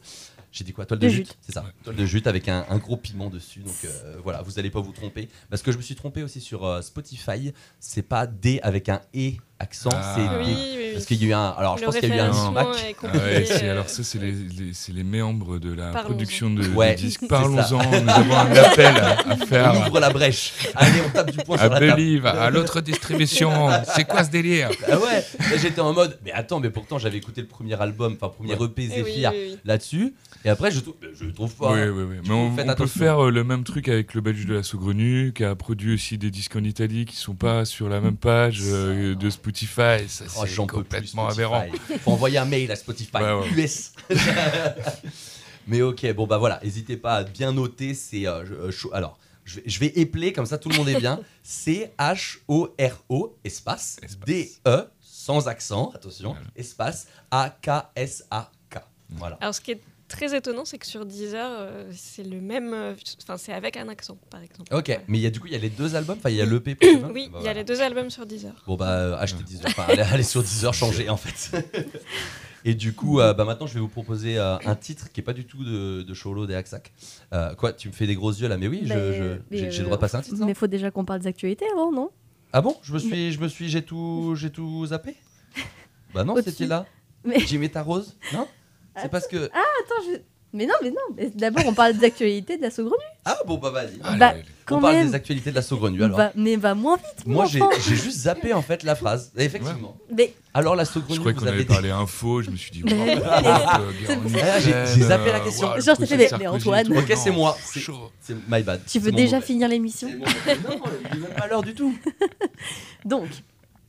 S8: J'ai dit quoi Toile de,
S7: De
S8: jute,
S7: jute.
S8: C'est ça, toile de jute avec un, un gros piment dessus. Donc euh, voilà, vous n'allez pas vous tromper. Parce que je me suis trompé aussi sur euh, Spotify, c'est pas D avec un E accent,
S4: Ah.
S8: c'est
S1: Oui,
S8: D.
S1: oui, oui.
S8: Parce qu'il y a eu un. Alors je pense qu'il y a eu un
S1: est
S4: Ah ouais,
S1: euh,
S4: alors ça, c'est les, les- c'est les méandres de la production de, de
S8: Ouais,
S4: disques.
S8: c'est
S4: Parlons-en, nous avons un appel à, à
S8: On
S4: faire
S8: ouvre la brèche. Allez, on tape du poing
S4: à
S8: sur la table.
S4: À l'autre distribution. C'est quoi ce délire?
S8: Ah ouais, j'étais en mode, mais attends, mais pourtant j'avais écouté le premier album, enfin premier EP
S1: eh
S8: Zephyr
S1: oui, oui.
S8: là-dessus, et après je trouve, je trouve pas.
S4: Oui, oui, oui. Mais on, on peut faire euh, le même truc avec le Belge de la Saugrenue, qui a produit aussi des disques en Italie qui sont pas sur la même page euh, de Spotify. Ça,
S8: Oh,
S4: c'est
S8: j'en peux plus,
S4: complètement aberrant.
S8: Faut envoyer un mail à Spotify
S4: Ouais, ouais.
S8: US. mais ok, bon bah voilà, n'hésitez pas à bien noter. C'est euh, je- euh, chaud- alors. Je vais, je vais épeler comme ça tout le monde est bien. C H O R O espace
S4: Espace.
S8: D E sans accent, attention, espace A K S A K. Voilà.
S1: Alors, ce qui est très étonnant, c'est que sur Deezer, euh, c'est le même. euh, Enfin, c'est avec un accent, par exemple.
S8: Ok,
S1: Ouais.
S8: mais il y a du coup il y a les deux albums, enfin il y a l'EP
S1: Oui,
S8: Bah,
S1: il y
S8: voilà.
S1: a les deux albums sur Deezer.
S8: Bon bah euh, achetez Deezer, enfin allez, allez sur Deezer, changez en fait. Et du coup, euh, bah maintenant je vais vous proposer euh, un titre qui est pas du tout de, de Cholo des Axac. Euh, quoi, tu me fais des gros yeux là, mais oui, je-
S7: Mais-
S8: je-
S7: mais,
S8: j'ai
S7: euh,
S8: le droit de passer un titre.
S7: Mais faut déjà qu'on parle des actualités avant, non?
S8: Ah bon? Je me suis, je me suis, j'ai tout, j'ai tout zappé? Bah non, c'était là.
S7: Mais-
S8: Jimmy ta rose, non? C'est parce que
S7: Attends, je... Mais non, mais non. D'abord, on parle des actualités de la Saugrenue.
S8: ah bon bah vas-y.
S4: Allez,
S7: Bah,
S4: allez.
S7: Quand
S8: On parle
S7: même.
S8: des actualités de la Saugrenue alors.
S7: Va- mais va moins vite,
S8: Moi
S7: mon
S8: j'ai
S7: enfant.
S8: j'ai juste zappé en fait la phrase. Effectivement.
S7: Mais
S8: Alors la
S4: Je
S8: Saugrenue,
S4: croyais
S8: vous
S4: qu'on
S8: avez
S4: avait
S8: des-
S4: parlé info, je me suis dit,
S7: Mais-
S4: wow, euh, guerre en
S8: Ah, j'ai- zappé la
S4: euh,
S8: question.
S4: le
S7: Genre, t'as
S4: procès
S7: fait, mais- Antoine.
S4: tout.
S8: Ok, c'est moi. C'est-
S4: chaud.
S8: C'est my bad.
S7: tu
S8: C'est
S7: veux
S8: mon
S7: déjà
S8: mauvais.
S7: finir l'émission
S8: C'est mon- Non, il est même pas l'heure du tout.
S7: Donc,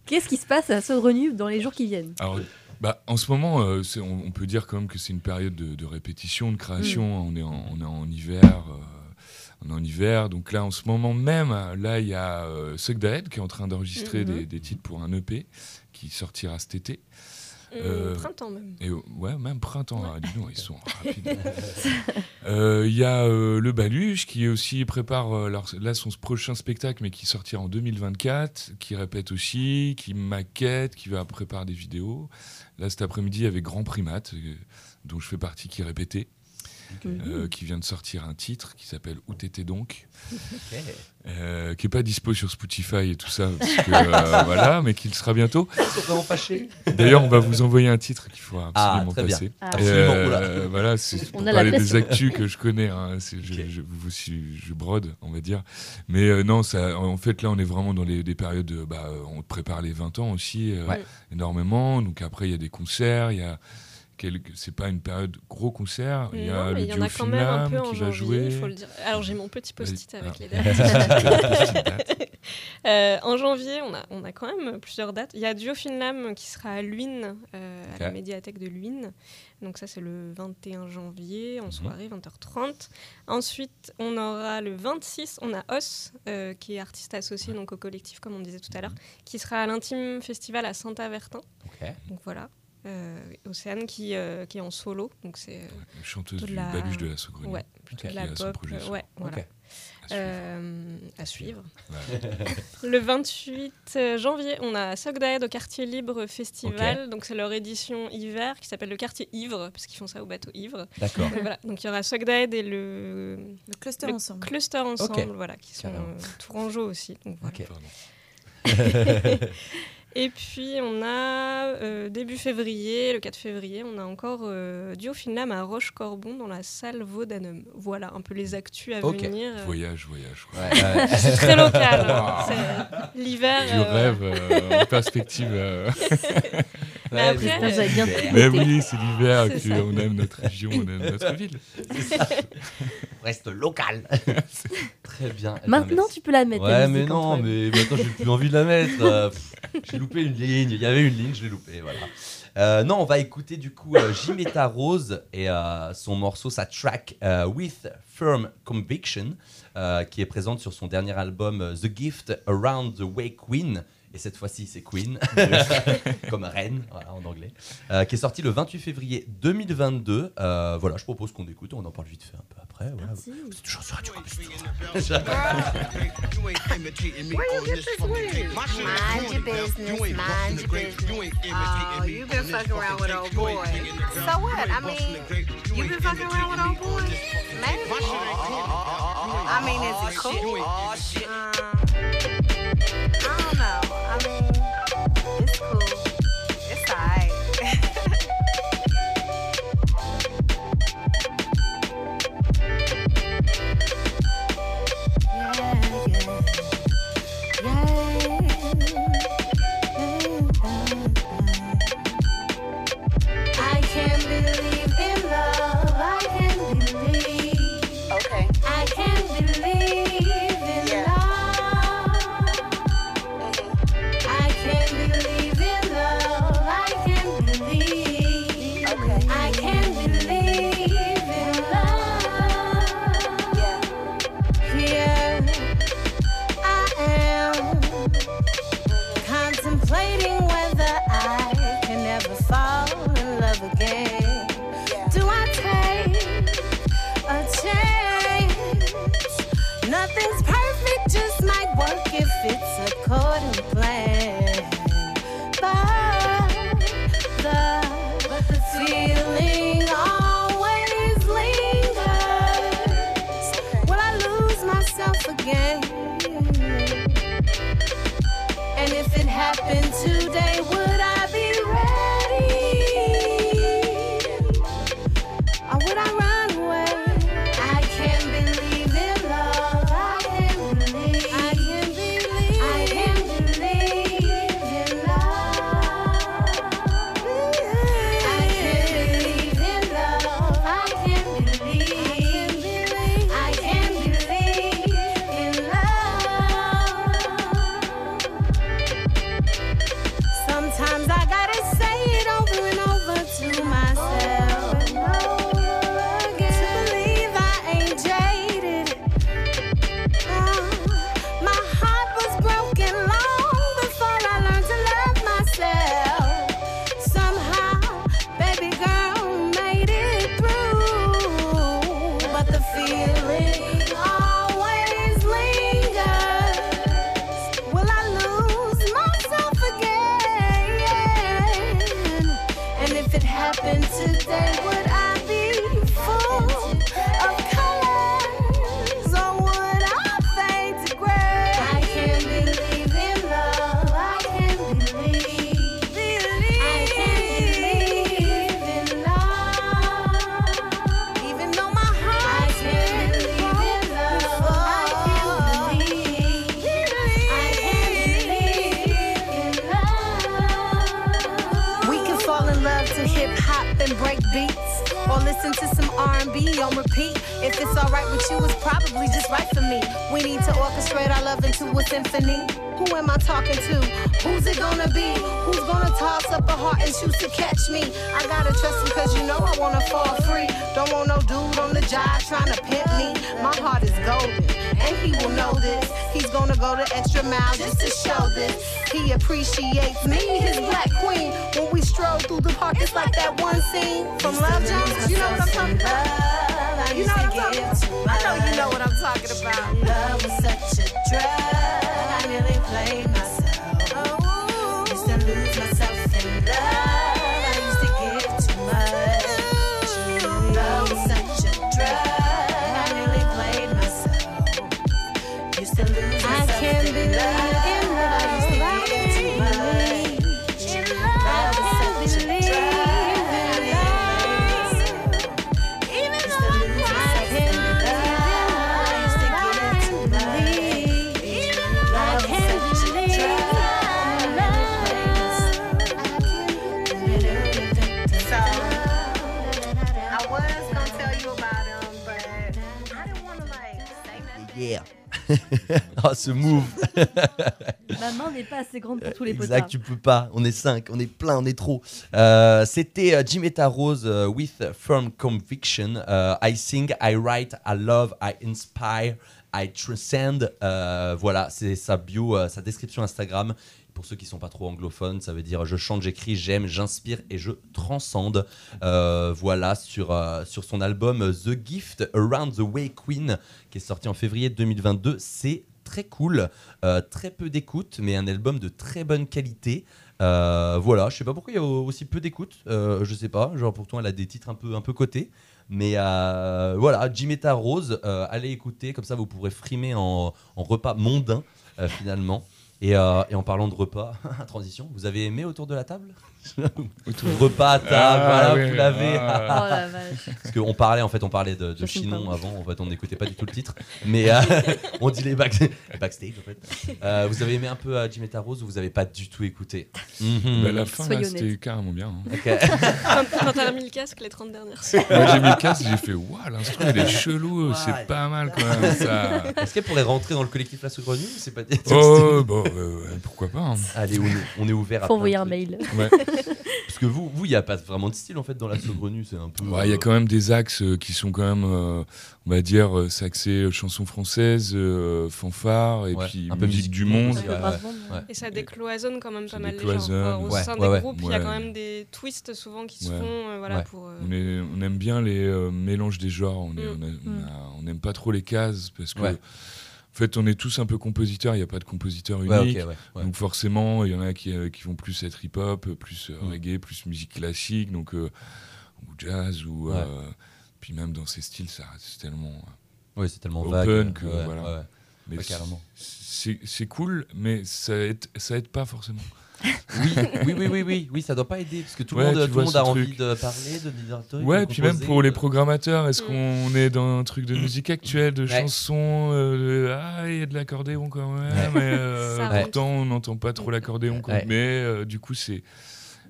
S7: qu'est-ce qui se passe à la Saugrenue dans les jours qui viennent?
S4: Alors, bah, en ce moment, euh, on, on peut dire quand même que c'est une période de, de répétition, de création.
S7: Mm.
S4: On, est en, on est en hiver. euh, on est en hiver. Donc là, en ce moment même, là, il y a euh, qui est en train d'enregistrer
S1: Mhm.
S4: des, des titres pour un EP qui sortira cet été.
S1: Euh,
S4: Euh,
S1: Printemps même.
S4: Et ouais, même printemps, ah, dis donc, ils sont rapides. Euh, Il y a euh, le Baluche qui aussi prépare leur- là son prochain spectacle, mais qui sortira en 2024, qui répète aussi, qui maquette, qui va préparer des vidéos. Là cet après-midi avec Grand Primate, euh, dont je fais partie, qui répétait, euh, qui vient de sortir un titre qui s'appelle Où t'étais donc euh, qui est pas dispo sur Spotify et tout ça, parce que, euh, voilà, mais qui le sera bientôt.
S8: Ils sont vraiment fâchés.
S4: D'ailleurs, on va vous envoyer un titre qu'il faudra
S8: Ah,
S4: absolument passer.
S7: Ah.
S8: Absolument,
S4: voilà, c'est pour
S7: On a la
S4: parler des actus que je connais. hein, je,
S8: Ok.
S4: je, vous suis- je brode, on va dire. Mais euh, non, ça, en fait, là, on est vraiment dans les, des périodes. de- Bah, on prépare les 20 ans aussi euh,
S8: Ouais.
S4: énormément. Donc après, il y a des concerts. Il y a. C'est pas une période gros concert. Il y a
S1: Non,
S4: le
S1: il y en
S4: duo
S1: a quand même un
S4: Finlam
S1: peu en
S4: qui va jouer.
S1: il faut le dire. Alors j'ai mon petit post-it avec
S4: Ah.
S1: les dates. Euh, en janvier, on a, on a quand même plusieurs dates. Il y a Duo Finlam qui sera à Luynes, euh, à la médiathèque de Luynes. Donc ça, c'est le 21 janvier, en
S8: Mhm.
S1: soirée, 20h30. Ensuite, on aura le 26, on a Os, euh, qui est artiste associé donc, au collectif, comme on disait tout à l'heure, qui sera à l'Intime Festival à Saint-Avertin. Donc voilà. Euh, Océane qui, euh, qui est en solo, donc c'est euh,
S4: Chanteuse
S1: Toute
S4: du
S1: la-
S4: baluche de la Saugrenie.
S1: ouais, plutôt
S8: Ok.
S1: de la
S4: Qui a son
S1: pop. euh,
S4: solo.
S1: ouais, voilà.
S4: À suivre.
S1: Euh, à suivre.
S4: Ouais.
S1: Le 28 janvier, on a Sogdaed au Quartier Libre Festival. Donc, c'est leur édition hiver qui s'appelle le Quartier Ivre, parce qu'ils font ça au bateau Ivre.
S8: D'accord.
S1: Donc, voilà. Donc, il y aura Sogdaed et le,
S6: Le cluster
S1: le
S6: ensemble.
S1: Cluster ensemble, voilà, qui sont euh, Tourangeau aussi. Donc, voilà.
S8: Ok.
S1: Et puis, on a euh, début février, le 4 février, on a encore euh, Duo Finlam à Roche-Corbon dans la salle Vaudanum. Voilà un peu les actus à venir. Euh,
S4: Voyage, voyage. quoi.
S8: Ouais, ouais.
S1: C'est très local.
S4: Wow.
S1: C'est l'hiver.
S4: Je
S1: euh,
S4: rêve euh, en perspective. euh.
S1: Mais après, euh,
S7: vous avez bien
S8: super.
S4: Mais oui, c'est l'hiver,
S1: C'est
S4: puis
S1: ça.
S4: on aime notre région, on aime notre ville.
S8: Reste local. Très bien. Eh ben,
S7: Maintenant,
S8: merci.
S7: tu peux la mettre.
S8: Ouais,
S7: la
S8: mais non, mais maintenant j'ai plus envie de la mettre. Euh, j'ai loupé une ligne. Il y avait une ligne, je l'ai loupé. Voilà. Euh, non, on va écouter du coup euh, Jimetta Rose et euh, son morceau, sa track euh, With Firm Conviction, euh, qui est présente sur son dernier album euh, The Gift Around the Way Queen. Et cette fois-ci, c'est Queen, comme reine voilà, en anglais, euh, qui est sorti le 28 février 2022. Euh, voilà, je propose qu'on écoute, on en parle vite fait un peu après. Voilà.
S7: Merci.
S8: C'est toujours sur Radio Campus Tour.
S5: Mind your business, mind your business. Oh, you've been fucking around with old. So what? I mean, you've been fucking around with old boy? Maybe. I mean, is it cool? Uh, I don't know. I mean, with you, it's probably just right for me. We need to orchestrate our love into a symphony. Who am I talking to? Who's it gonna be? Who's gonna toss up a heart and choose to catch me? I gotta trust him cause you know I wanna fall free. Don't want no dude on the job trying to pimp me. My heart is golden and he will know this. He's gonna go the extra mile just to show this. He appreciates me, his black queen. When we stroll through the park, it's like that one scene from Love Jones. You know what I'm talking about? You know what I'm talking about? I know you know what I'm talking about. Love was such a drug. I nearly played
S8: oh, ce move.
S7: Ma main n'est pas assez grande pour tous les
S8: exact,
S7: potards.
S8: tu peux pas. On est 5, on est plein, on est trop. Euh, C'était euh, Jimetta Rose euh, with firm conviction. Euh, I sing, I write, I love, I inspire, I transcend. Euh, voilà, c'est sa bio, euh, sa description Instagram. Pour ceux qui sont pas trop anglophones, ça veut dire je chante, j'écris, j'aime, j'inspire et je transcende. Euh, voilà sur, euh, sur son album The Gift Around the Way Queen qui est sorti en février 2022. C'est très cool, euh, très peu d'écoute, mais un album de très bonne qualité. Voilà, je sais pas pourquoi il y a aussi peu d'écoute, euh, je sais pas, pourtant elle a des titres un peu, un peu cotés. Mais voilà, Jimetta Rose, allez écouter, comme ça vous pourrez frimer en, en repas mondain finalement. Et, euh, et en parlant de repas, transition, vous avez aimé autour de la table? Repas à table,
S4: Ah,
S8: voilà,
S4: oui,
S8: vous l'avez.
S4: ah.
S7: Oh la vache.
S8: Parce qu'on parlait en fait, on parlait de, Chinon avant. En fait, on n'écoutait pas du tout le titre, mais euh, on dit les, back- les backstage. En fait. Euh, vous avez aimé un peu Jimetta Rose ou vous avez pas du tout écouté? Mhm.
S4: Bah, la fin, c'était carrément bien. hein.
S1: Quand, quand t'as remis le casque les 30 dernières secondes.
S4: Moi, j'ai mis le casque, j'ai fait Waouh, l'instru, il est chelou, c'est pas mal quand même. Ça...
S8: Est-ce qu'elle pourrait rentrer dans le collectif La Saugrenue ou c'est pas
S4: Oh, bon, euh, ouais, pourquoi pas. hein.
S8: Allez, on est, on est ouvert à
S7: Faut envoyer un mail.
S4: Ouais.
S8: Parce que vous, vous, il n'y a pas vraiment de style en fait dans La Saugrenue, c'est un peu.
S4: Ouais, Il y a quand même des axes euh, qui sont quand même, euh, on va dire, euh, s'axer euh, chansons françaises, euh, fanfare, et
S8: Ouais,
S4: puis
S8: un peu
S4: musique
S8: musique
S4: du
S8: du
S4: monde.
S8: ouais.
S1: Et ça décloisonne quand même
S4: Ça
S1: pas mal les genres. Au sein
S8: ouais,
S1: des
S8: ouais.
S1: groupes, il y a quand même des twists souvent qui se
S4: Ouais.
S1: font euh, voilà,
S8: Ouais.
S1: pour... euh,
S4: On, est, on aime bien les euh, mélanges des genres, on
S1: Mm.
S4: on
S7: Mm.
S4: n'aime pas trop les cases, parce que,
S8: Ouais.
S4: En fait, on est tous un peu compositeurs, il n'y a pas de compositeur unique.
S8: Ouais, ok, ouais, ouais.
S4: Donc forcément, il y en a qui, euh, qui vont plus être hip-hop, plus euh,
S8: Mm.
S4: reggae, plus musique classique, donc euh, ou jazz, ou euh, puis même dans ces styles, ça reste tellement.
S8: Ouais, c'est tellement
S4: Open
S8: vague.
S4: que, voilà. mais c'est c'est cool, mais ça aide, ça aide pas forcément.
S8: Oui, oui, oui, oui, oui, oui, ça doit pas aider parce que tout le
S4: Ouais,
S8: monde, tout a envie
S4: truc.
S8: de parler, de dire un truc,
S4: Ouais, puis même pour les
S8: de-
S4: programmateurs, est-ce
S1: Mm.
S4: qu'on est dans un truc de musique actuelle, de
S8: Ouais.
S4: chansons euh, de- Ah, il y a de l'accordéon quand même,
S8: Ouais.
S4: mais euh, pourtant on n'entend pas trop l'accordéon. Mais euh, du coup, c'est.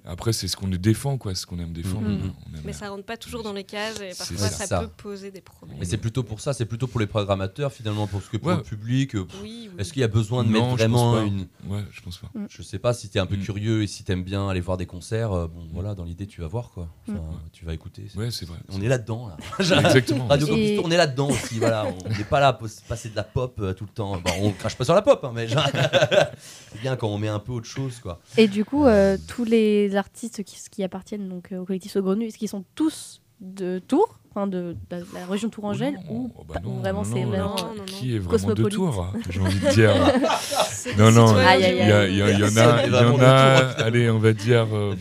S4: Après, c'est ce qu'on défend, quoi, ce qu'on aime défendre.
S8: Mhm.
S4: On aime-
S1: Mais ça rentre pas toujours dans les cases et parfois
S8: ça.
S1: ça, peut poser des problèmes.
S8: Mais c'est plutôt pour ça, c'est plutôt pour les programmateurs finalement, parce que pour
S4: Ouais.
S8: le public. euh,
S1: Oui, oui.
S8: Est-ce qu'il y a besoin de
S4: Non,
S8: mettre vraiment une.
S4: Ouais, je pense pas.
S8: Je sais pas si t'es un peu
S4: Mm.
S8: curieux et si t'aimes bien aller voir des concerts, euh, bon voilà, dans l'idée tu vas voir quoi. Enfin, Tu vas écouter.
S4: Ouais, c'est vrai.
S8: On est là-dedans là.
S4: Exactement.
S8: Radio Campus Tour, on est là-dedans aussi, voilà. On n'est pas là pour se passer de la pop euh, tout le temps. Bon, on crache pas sur la pop, hein, mais genre, c'est bien quand on met un peu autre chose quoi.
S7: Et du coup, euh, tous les artistes qui, qui appartiennent donc, euh, au collectif Saugrenu, est-ce qu'ils sont tous de Tours, enfin de, de la région tourangelle,
S4: Oh
S7: ou,
S4: oh bah
S7: vraiment c'est vraiment.
S1: Non, non, non.
S4: Qui est vraiment de
S7: Cosmopolite.
S4: tour J'ai envie de dire. Non, non, il y, en a, il y
S8: vraiment
S4: en a
S8: Tours.
S4: allez, on va dire euh,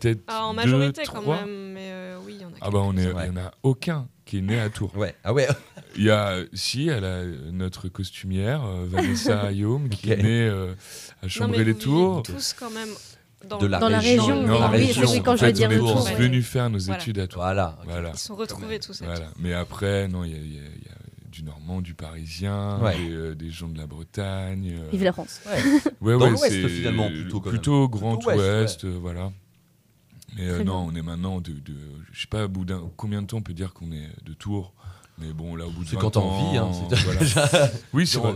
S4: peut-être
S1: Ah, en
S4: deux,
S1: majorité quand
S4: trois.
S1: même, mais euh, oui, il y en a
S4: Ah bah on est, il y en a aucun qui est né à Tours.
S8: Ouais, ah ouais,
S4: Il y a, si, elle a notre costumière, euh, Vanessa Ayome, qui est née euh, à Chambray-les-Tours.
S1: tous quand même dans,
S8: De la
S7: Dans la
S8: région.
S7: région,
S4: Non,
S8: la
S7: oui,
S8: région.
S7: oui, quand
S4: en
S7: je vais
S4: fait,
S7: dire
S4: on est tous
S1: ouais.
S4: venus faire nos
S1: Voilà.
S4: études à Tours.
S8: voilà. ok.
S4: Voilà.
S1: Ils sont retrouvés tous.
S4: Voilà. Mais après, non, il y, y y a du Normand, du Parisien,
S8: Ouais.
S4: des, euh, des gens de la Bretagne. euh,
S7: Vive la France.
S8: Ouais.
S4: ouais,
S8: Dans
S4: ouais,
S8: l'Ouest, finalement, plutôt, quand même.
S4: plutôt Grand
S8: Plutôt Ouest,
S4: Ouest, euh, voilà. Mais euh, non, on est maintenant de, de je sais pas, au bout d'un combien de temps on peut dire qu'on est de Tours? Mais bon, là, au bout de
S8: C'est
S4: 20
S8: quand t'as envie. Hein,
S4: voilà. Oui, c'est vrai.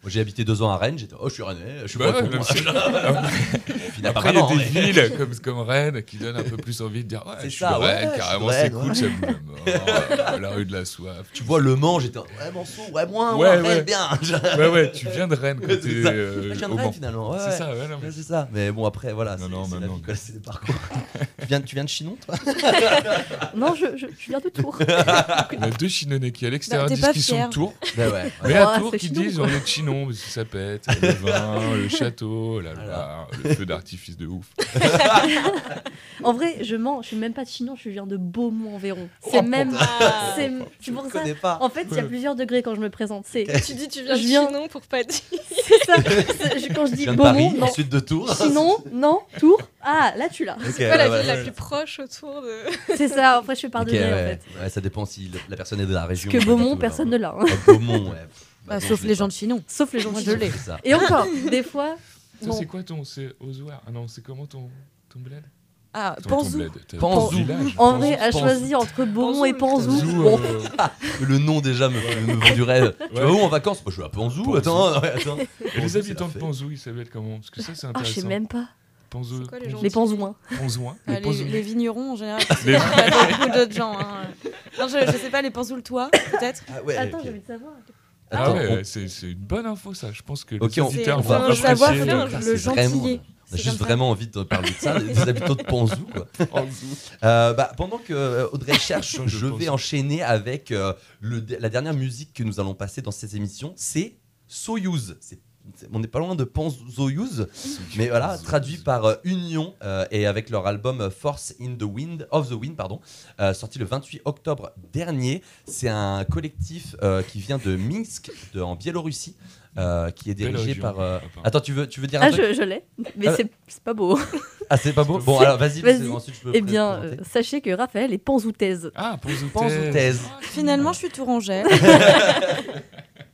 S8: Moi, j'ai habité deux ans à Rennes, j'étais oh je suis rennais, je suis
S4: Bah ouais,
S8: breton.
S4: Après, il y a des villes comme, comme Rennes qui donnent un peu plus envie de dire Ouais,
S8: C'est
S4: je suis
S8: ça,
S4: de Rennes, carrément, c'est cool,
S8: ouais.
S4: ça mort, euh, la rue de la soif.
S8: Tu vois Le Mans, j'étais ouais Mansour, ouais moins,
S4: Ouais,
S8: ouais,
S4: ouais.
S8: Rennes, bien.
S4: Ouais, ouais, tu viens de Rennes quand t'es euh,
S8: Je viens de Rennes,
S4: Mans.
S8: finalement, ouais,
S4: C'est ça, ouais, non, mais-
S8: Ouais, c'est ça. Mais bon après voilà,
S4: Non,
S8: c'est la vie, des parcours. tu viens, tu viens de Chinon, toi
S7: Non, je, je, je viens de Tours.
S4: On a deux Chinonnais qui à l'extérieur
S6: Bah,
S4: disent qu'ils sont de Tours,
S8: Bah
S4: mais à Tours qui disent on est de Chinon parce que ça pète, le vin, le château, la
S8: Voilà.
S4: le feu d'artifice de ouf.
S7: En vrai, je mens, je suis même pas de Chinon, je viens de Beaumont-en-Véron.
S8: Oh,
S7: C'est même.
S1: Ah.
S7: C'est
S8: Je
S7: c'est pour ça.
S8: pas.
S7: En fait, il y a plusieurs degrés quand je me présente. C'est
S1: Tu dis tu viens de
S7: Je viens-
S1: Chinon pour pas dire.
S7: c'est ça. Je- Quand je
S8: Je
S7: dis Beaumont,
S8: Paris,
S7: non.
S8: ensuite de Tours.
S7: Sinon, non, Tours. Ah, là tu l'as.
S1: C'est quoi la
S8: ouais,
S1: ville
S8: ouais.
S1: la plus proche autour de.
S7: C'est ça. Après, je fais par
S8: Ok,
S7: degrés
S8: ouais.
S7: en fait.
S8: Ouais, ça dépend si la personne est de la région.
S7: Parce que Beaumont, personne
S8: là.
S7: ne l'a. hein.
S8: Beaumont, ouais.
S6: Bah, sauf les
S8: pas.
S6: gens de Chinon.
S7: Sauf les gens.
S8: C'est ça.
S7: Et encore, des fois.
S4: Toi,
S7: bon.
S4: c'est quoi ton. C'est Ozoir Ah non, c'est comment ton, ton bled?
S6: Ah, Panzou.
S8: Panzou.
S7: En vrai, à
S8: Panzou.
S7: choisir entre Beaumont et Panzou.
S4: Panzou,
S7: Bon,
S4: euh,
S8: Le nom déjà me, me vend du rêve. Tu
S4: Ouais.
S8: vas où en vacances? Je vais à Panzou.
S4: Panzou.
S8: Attends, ouais, attends.
S4: Et les habitants de. Panzou, ils s'appellent comment? Parce que ça, c'est
S7: ah, je sais
S4: intéressant.
S7: même pas.
S4: Panzou.
S1: C'est quoi les gens
S7: Les Panzouins.
S4: Panzouins
S6: Ah,
S4: Les Panzouins.
S6: les vignerons en général.
S4: Les-
S6: Il y a beaucoup d'autres gens. hein. Non, je, je sais pas, les panzoules-toi, peut-être?
S8: Ah ouais,
S7: Attends, j'ai envie de savoir.
S4: Ah
S8: Attends,
S4: ouais,
S8: on-
S4: c'est une bonne info ça. Je pense que
S8: Ok,
S4: les
S8: on-
S4: auditeurs
S8: on
S4: vont
S8: va-
S6: C'est un
S8: apprécier
S1: le-
S6: le gentillet.
S8: On a juste vraiment envie de parler de ça, des habitants de Panzou. Euh, bah, pendant que euh, Audrey cherche,
S4: Je
S8: vais enchaîner avec euh, le, la dernière musique que nous allons passer dans cette émission. C'est Soyuz. C'est- on n'est pas loin de Panzoyuz, mais voilà, traduit par euh, Union euh, et avec leur album euh, Force in the Wind, of the Wind, pardon, euh, sorti le 28 octobre dernier. C'est un collectif euh, qui vient de Minsk, de- en Biélorussie, euh, qui est dirigé par. euh. Attends, tu veux, tu veux dire un
S7: Ah,
S8: truc
S7: je, je l'ai. Mais
S8: Ah,
S7: c'est c'est pas beau.
S8: Ah, c'est pas beau Bon, alors vas-y,
S7: Vas-y.
S8: ensuite je peux
S7: Eh bien, euh, sachez que Raphaël est panzoutaise.
S4: Ah, Panzou
S8: Panzoutaise.
S6: Finalement, je suis tourangelle.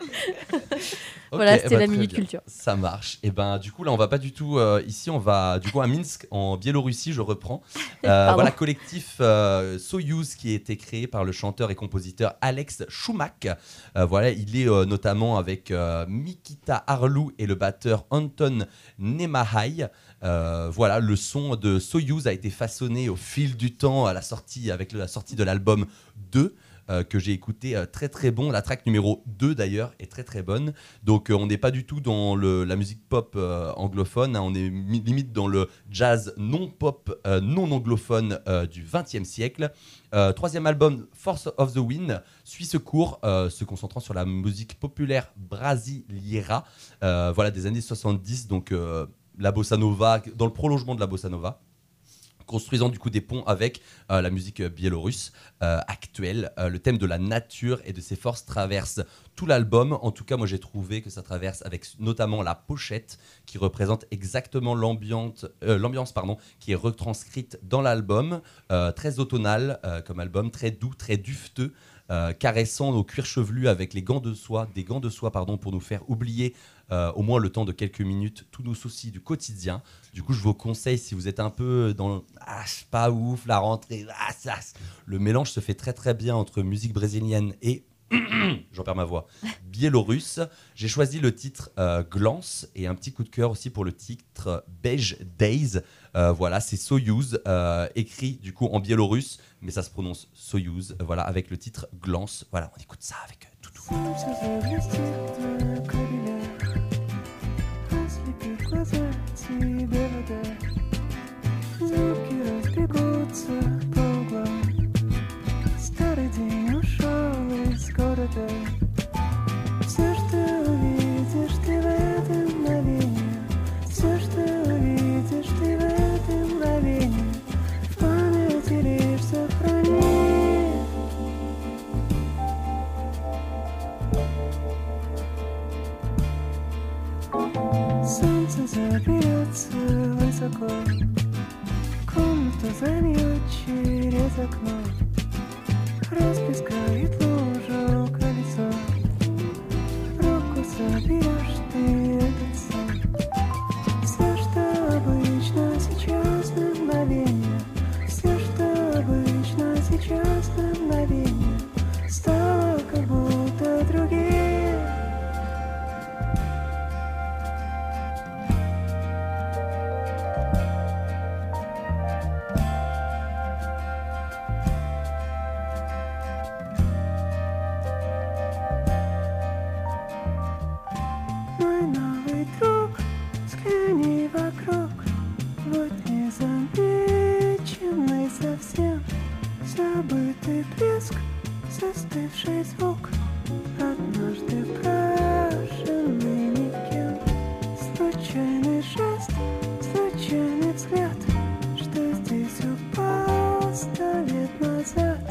S7: Voilà,
S8: eh
S7: c'était
S8: ben,
S7: la minute culture.
S8: Ça marche. Et ben du coup là on va pas du tout euh, ici, on va du coup à Minsk en Biélorussie, je reprends. Euh, voilà collectif euh, Soyuz qui a été créé par le chanteur et compositeur Alex Schumack. Euh, voilà, il est notamment avec Mikita Arlou et le batteur Anton Nemahai. Voilà, le son de Soyuz a été façonné au fil du temps à la sortie avec la sortie de l'album 2 euh, que j'ai écouté euh, très très bon. La track numéro 2 d'ailleurs est très très bonne. Donc euh, on n'est pas du tout dans la musique pop euh, anglophone, hein. on est mi- limite dans le jazz non pop, euh, non anglophone euh, du XXe siècle. Euh, troisième album, Force of the Wind, suit ce cours, euh, se concentrant sur la musique populaire brasiliera, euh, voilà des années 70, donc euh, la bossa nova, dans le prolongement de la bossa nova construisant du coup des ponts avec euh, la musique euh, biélorusse euh, actuelle. Le thème de la nature et de ses forces traverse tout l'album. En tout cas, moi j'ai trouvé que ça traverse avec notamment la pochette qui représente exactement l'ambiance, qui est retranscrite dans l'album. Très automnal comme album, très doux, très dufteux. caressant nos cuirs chevelus avec les gants de soie, des gants de soie pardon, pour nous faire oublier euh, au moins le temps de quelques minutes tous nos soucis du quotidien. Du coup, je vous conseille si vous êtes un peu dans ah, c'est pas ouf la rentrée, ah, ça, le mélange se fait très très bien entre musique brésilienne et j'en perds ma voix biélorusse. J'ai choisi le titre euh, Glance et un petit coup de cœur aussi pour le titre Beige Days. Euh, voilà, c'est Soyuz écrit du coup en biélorusse, mais ça se prononce Soyuz. voilà, avec le titre Glance. Voilà, on écoute ça avec Toutou.
S5: Come to the new забытый плеск, застывший звук, однажды брошенный никем, случайный жест, случайный взгляд, что здесь упал сто лет
S8: назад.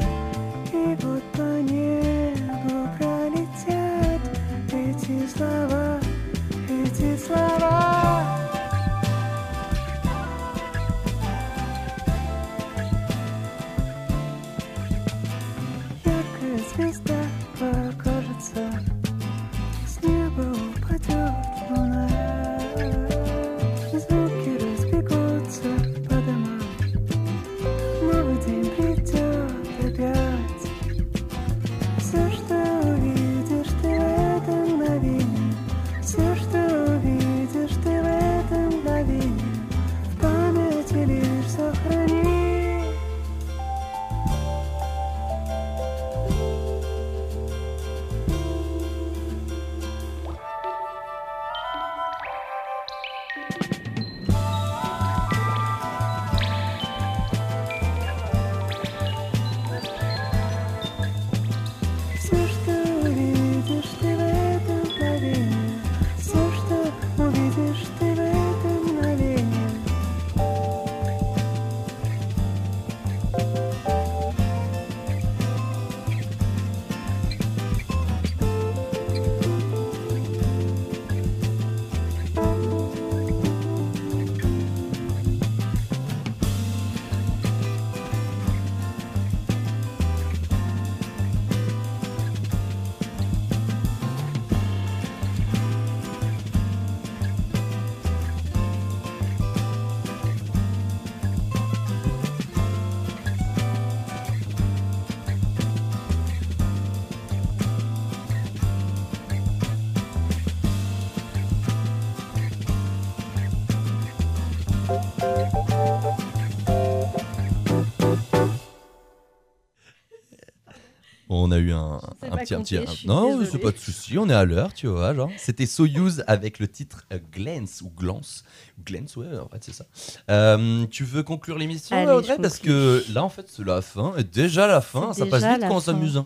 S8: A eu un, un petit, un petit- un- non, c'est pas de souci, on est à l'heure, tu vois. Genre, c'était Soyuz avec le titre euh, Glance ou Glance, Glance, ouais, en fait c'est ça. Euh, tu veux conclure l'émission,
S7: Allez,
S8: Audrey, parce que là, en fait, c'est la fin, et déjà la fin, ça passe vite quand on s'amuse.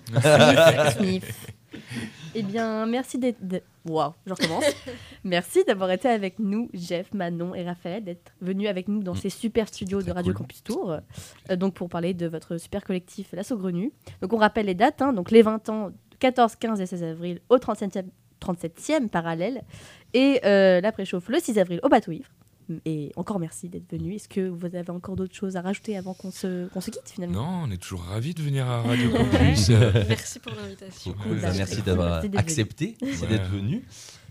S7: Eh bien, merci d'être. de- Waouh, je recommence. merci d'avoir été avec nous, Jeff, Manon et Raphaël, d'être venus avec nous dans ces super studios de Radio
S8: cool.
S7: Campus Tour, euh, donc pour parler de votre super collectif La Saugrenue. Donc, on rappelle les dates, hein, donc les 20 ans, 14, 15 et 16 avril au 37e, 37e parallèle, et euh, la préchauffe le 6 avril au Bateau Ivre. Et encore merci d'être venu. Est-ce que vous avez encore d'autres choses à rajouter avant qu'on se, qu'on se quitte finalement?
S4: Non, on est toujours ravis de venir à Radio Campus.
S1: Merci pour l'invitation.
S8: Cool,
S7: Bah,
S8: merci d'avoir accepté
S4: Ouais.
S8: d'être venu.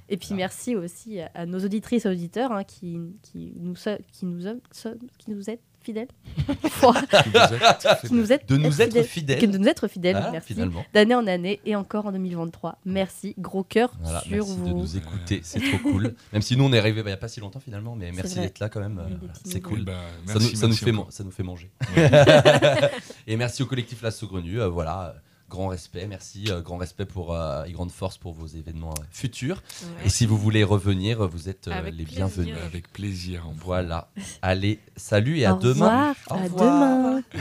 S7: Et puis merci aussi à, nos auditrices et auditeurs hein, qui, qui, nous, so- qui, nous, qui nous êtes fidèles. qui nous êtes,
S8: De nous être fidèles.
S7: de nous être fidèles,
S8: Ah,
S7: merci.
S8: finalement.
S7: D'année en année et encore en 2023. Merci, gros cœur
S8: Voilà,
S7: sur
S8: merci
S7: vous.
S8: de nous écouter, c'est trop cool. Même si nous on est arrivé bah, il n'y a pas si longtemps finalement, mais merci d'être là quand même, euh, c'est cool.
S4: Bah,
S8: Ça
S4: merci,
S8: nous, ça, nous
S4: merci
S8: fait, ça nous fait manger. et merci au collectif La Saugrenue. euh, voilà, euh, grand respect, merci, euh, grand respect pour, euh, et grande force pour vos événements euh, futurs.
S1: Ouais.
S8: Et si vous voulez revenir, vous êtes euh, les
S1: plaisir.
S8: bienvenus.
S4: Avec plaisir. en
S8: Voilà, allez, salut et à
S7: Au
S8: demain.
S7: revoir,
S8: Au
S7: à demain.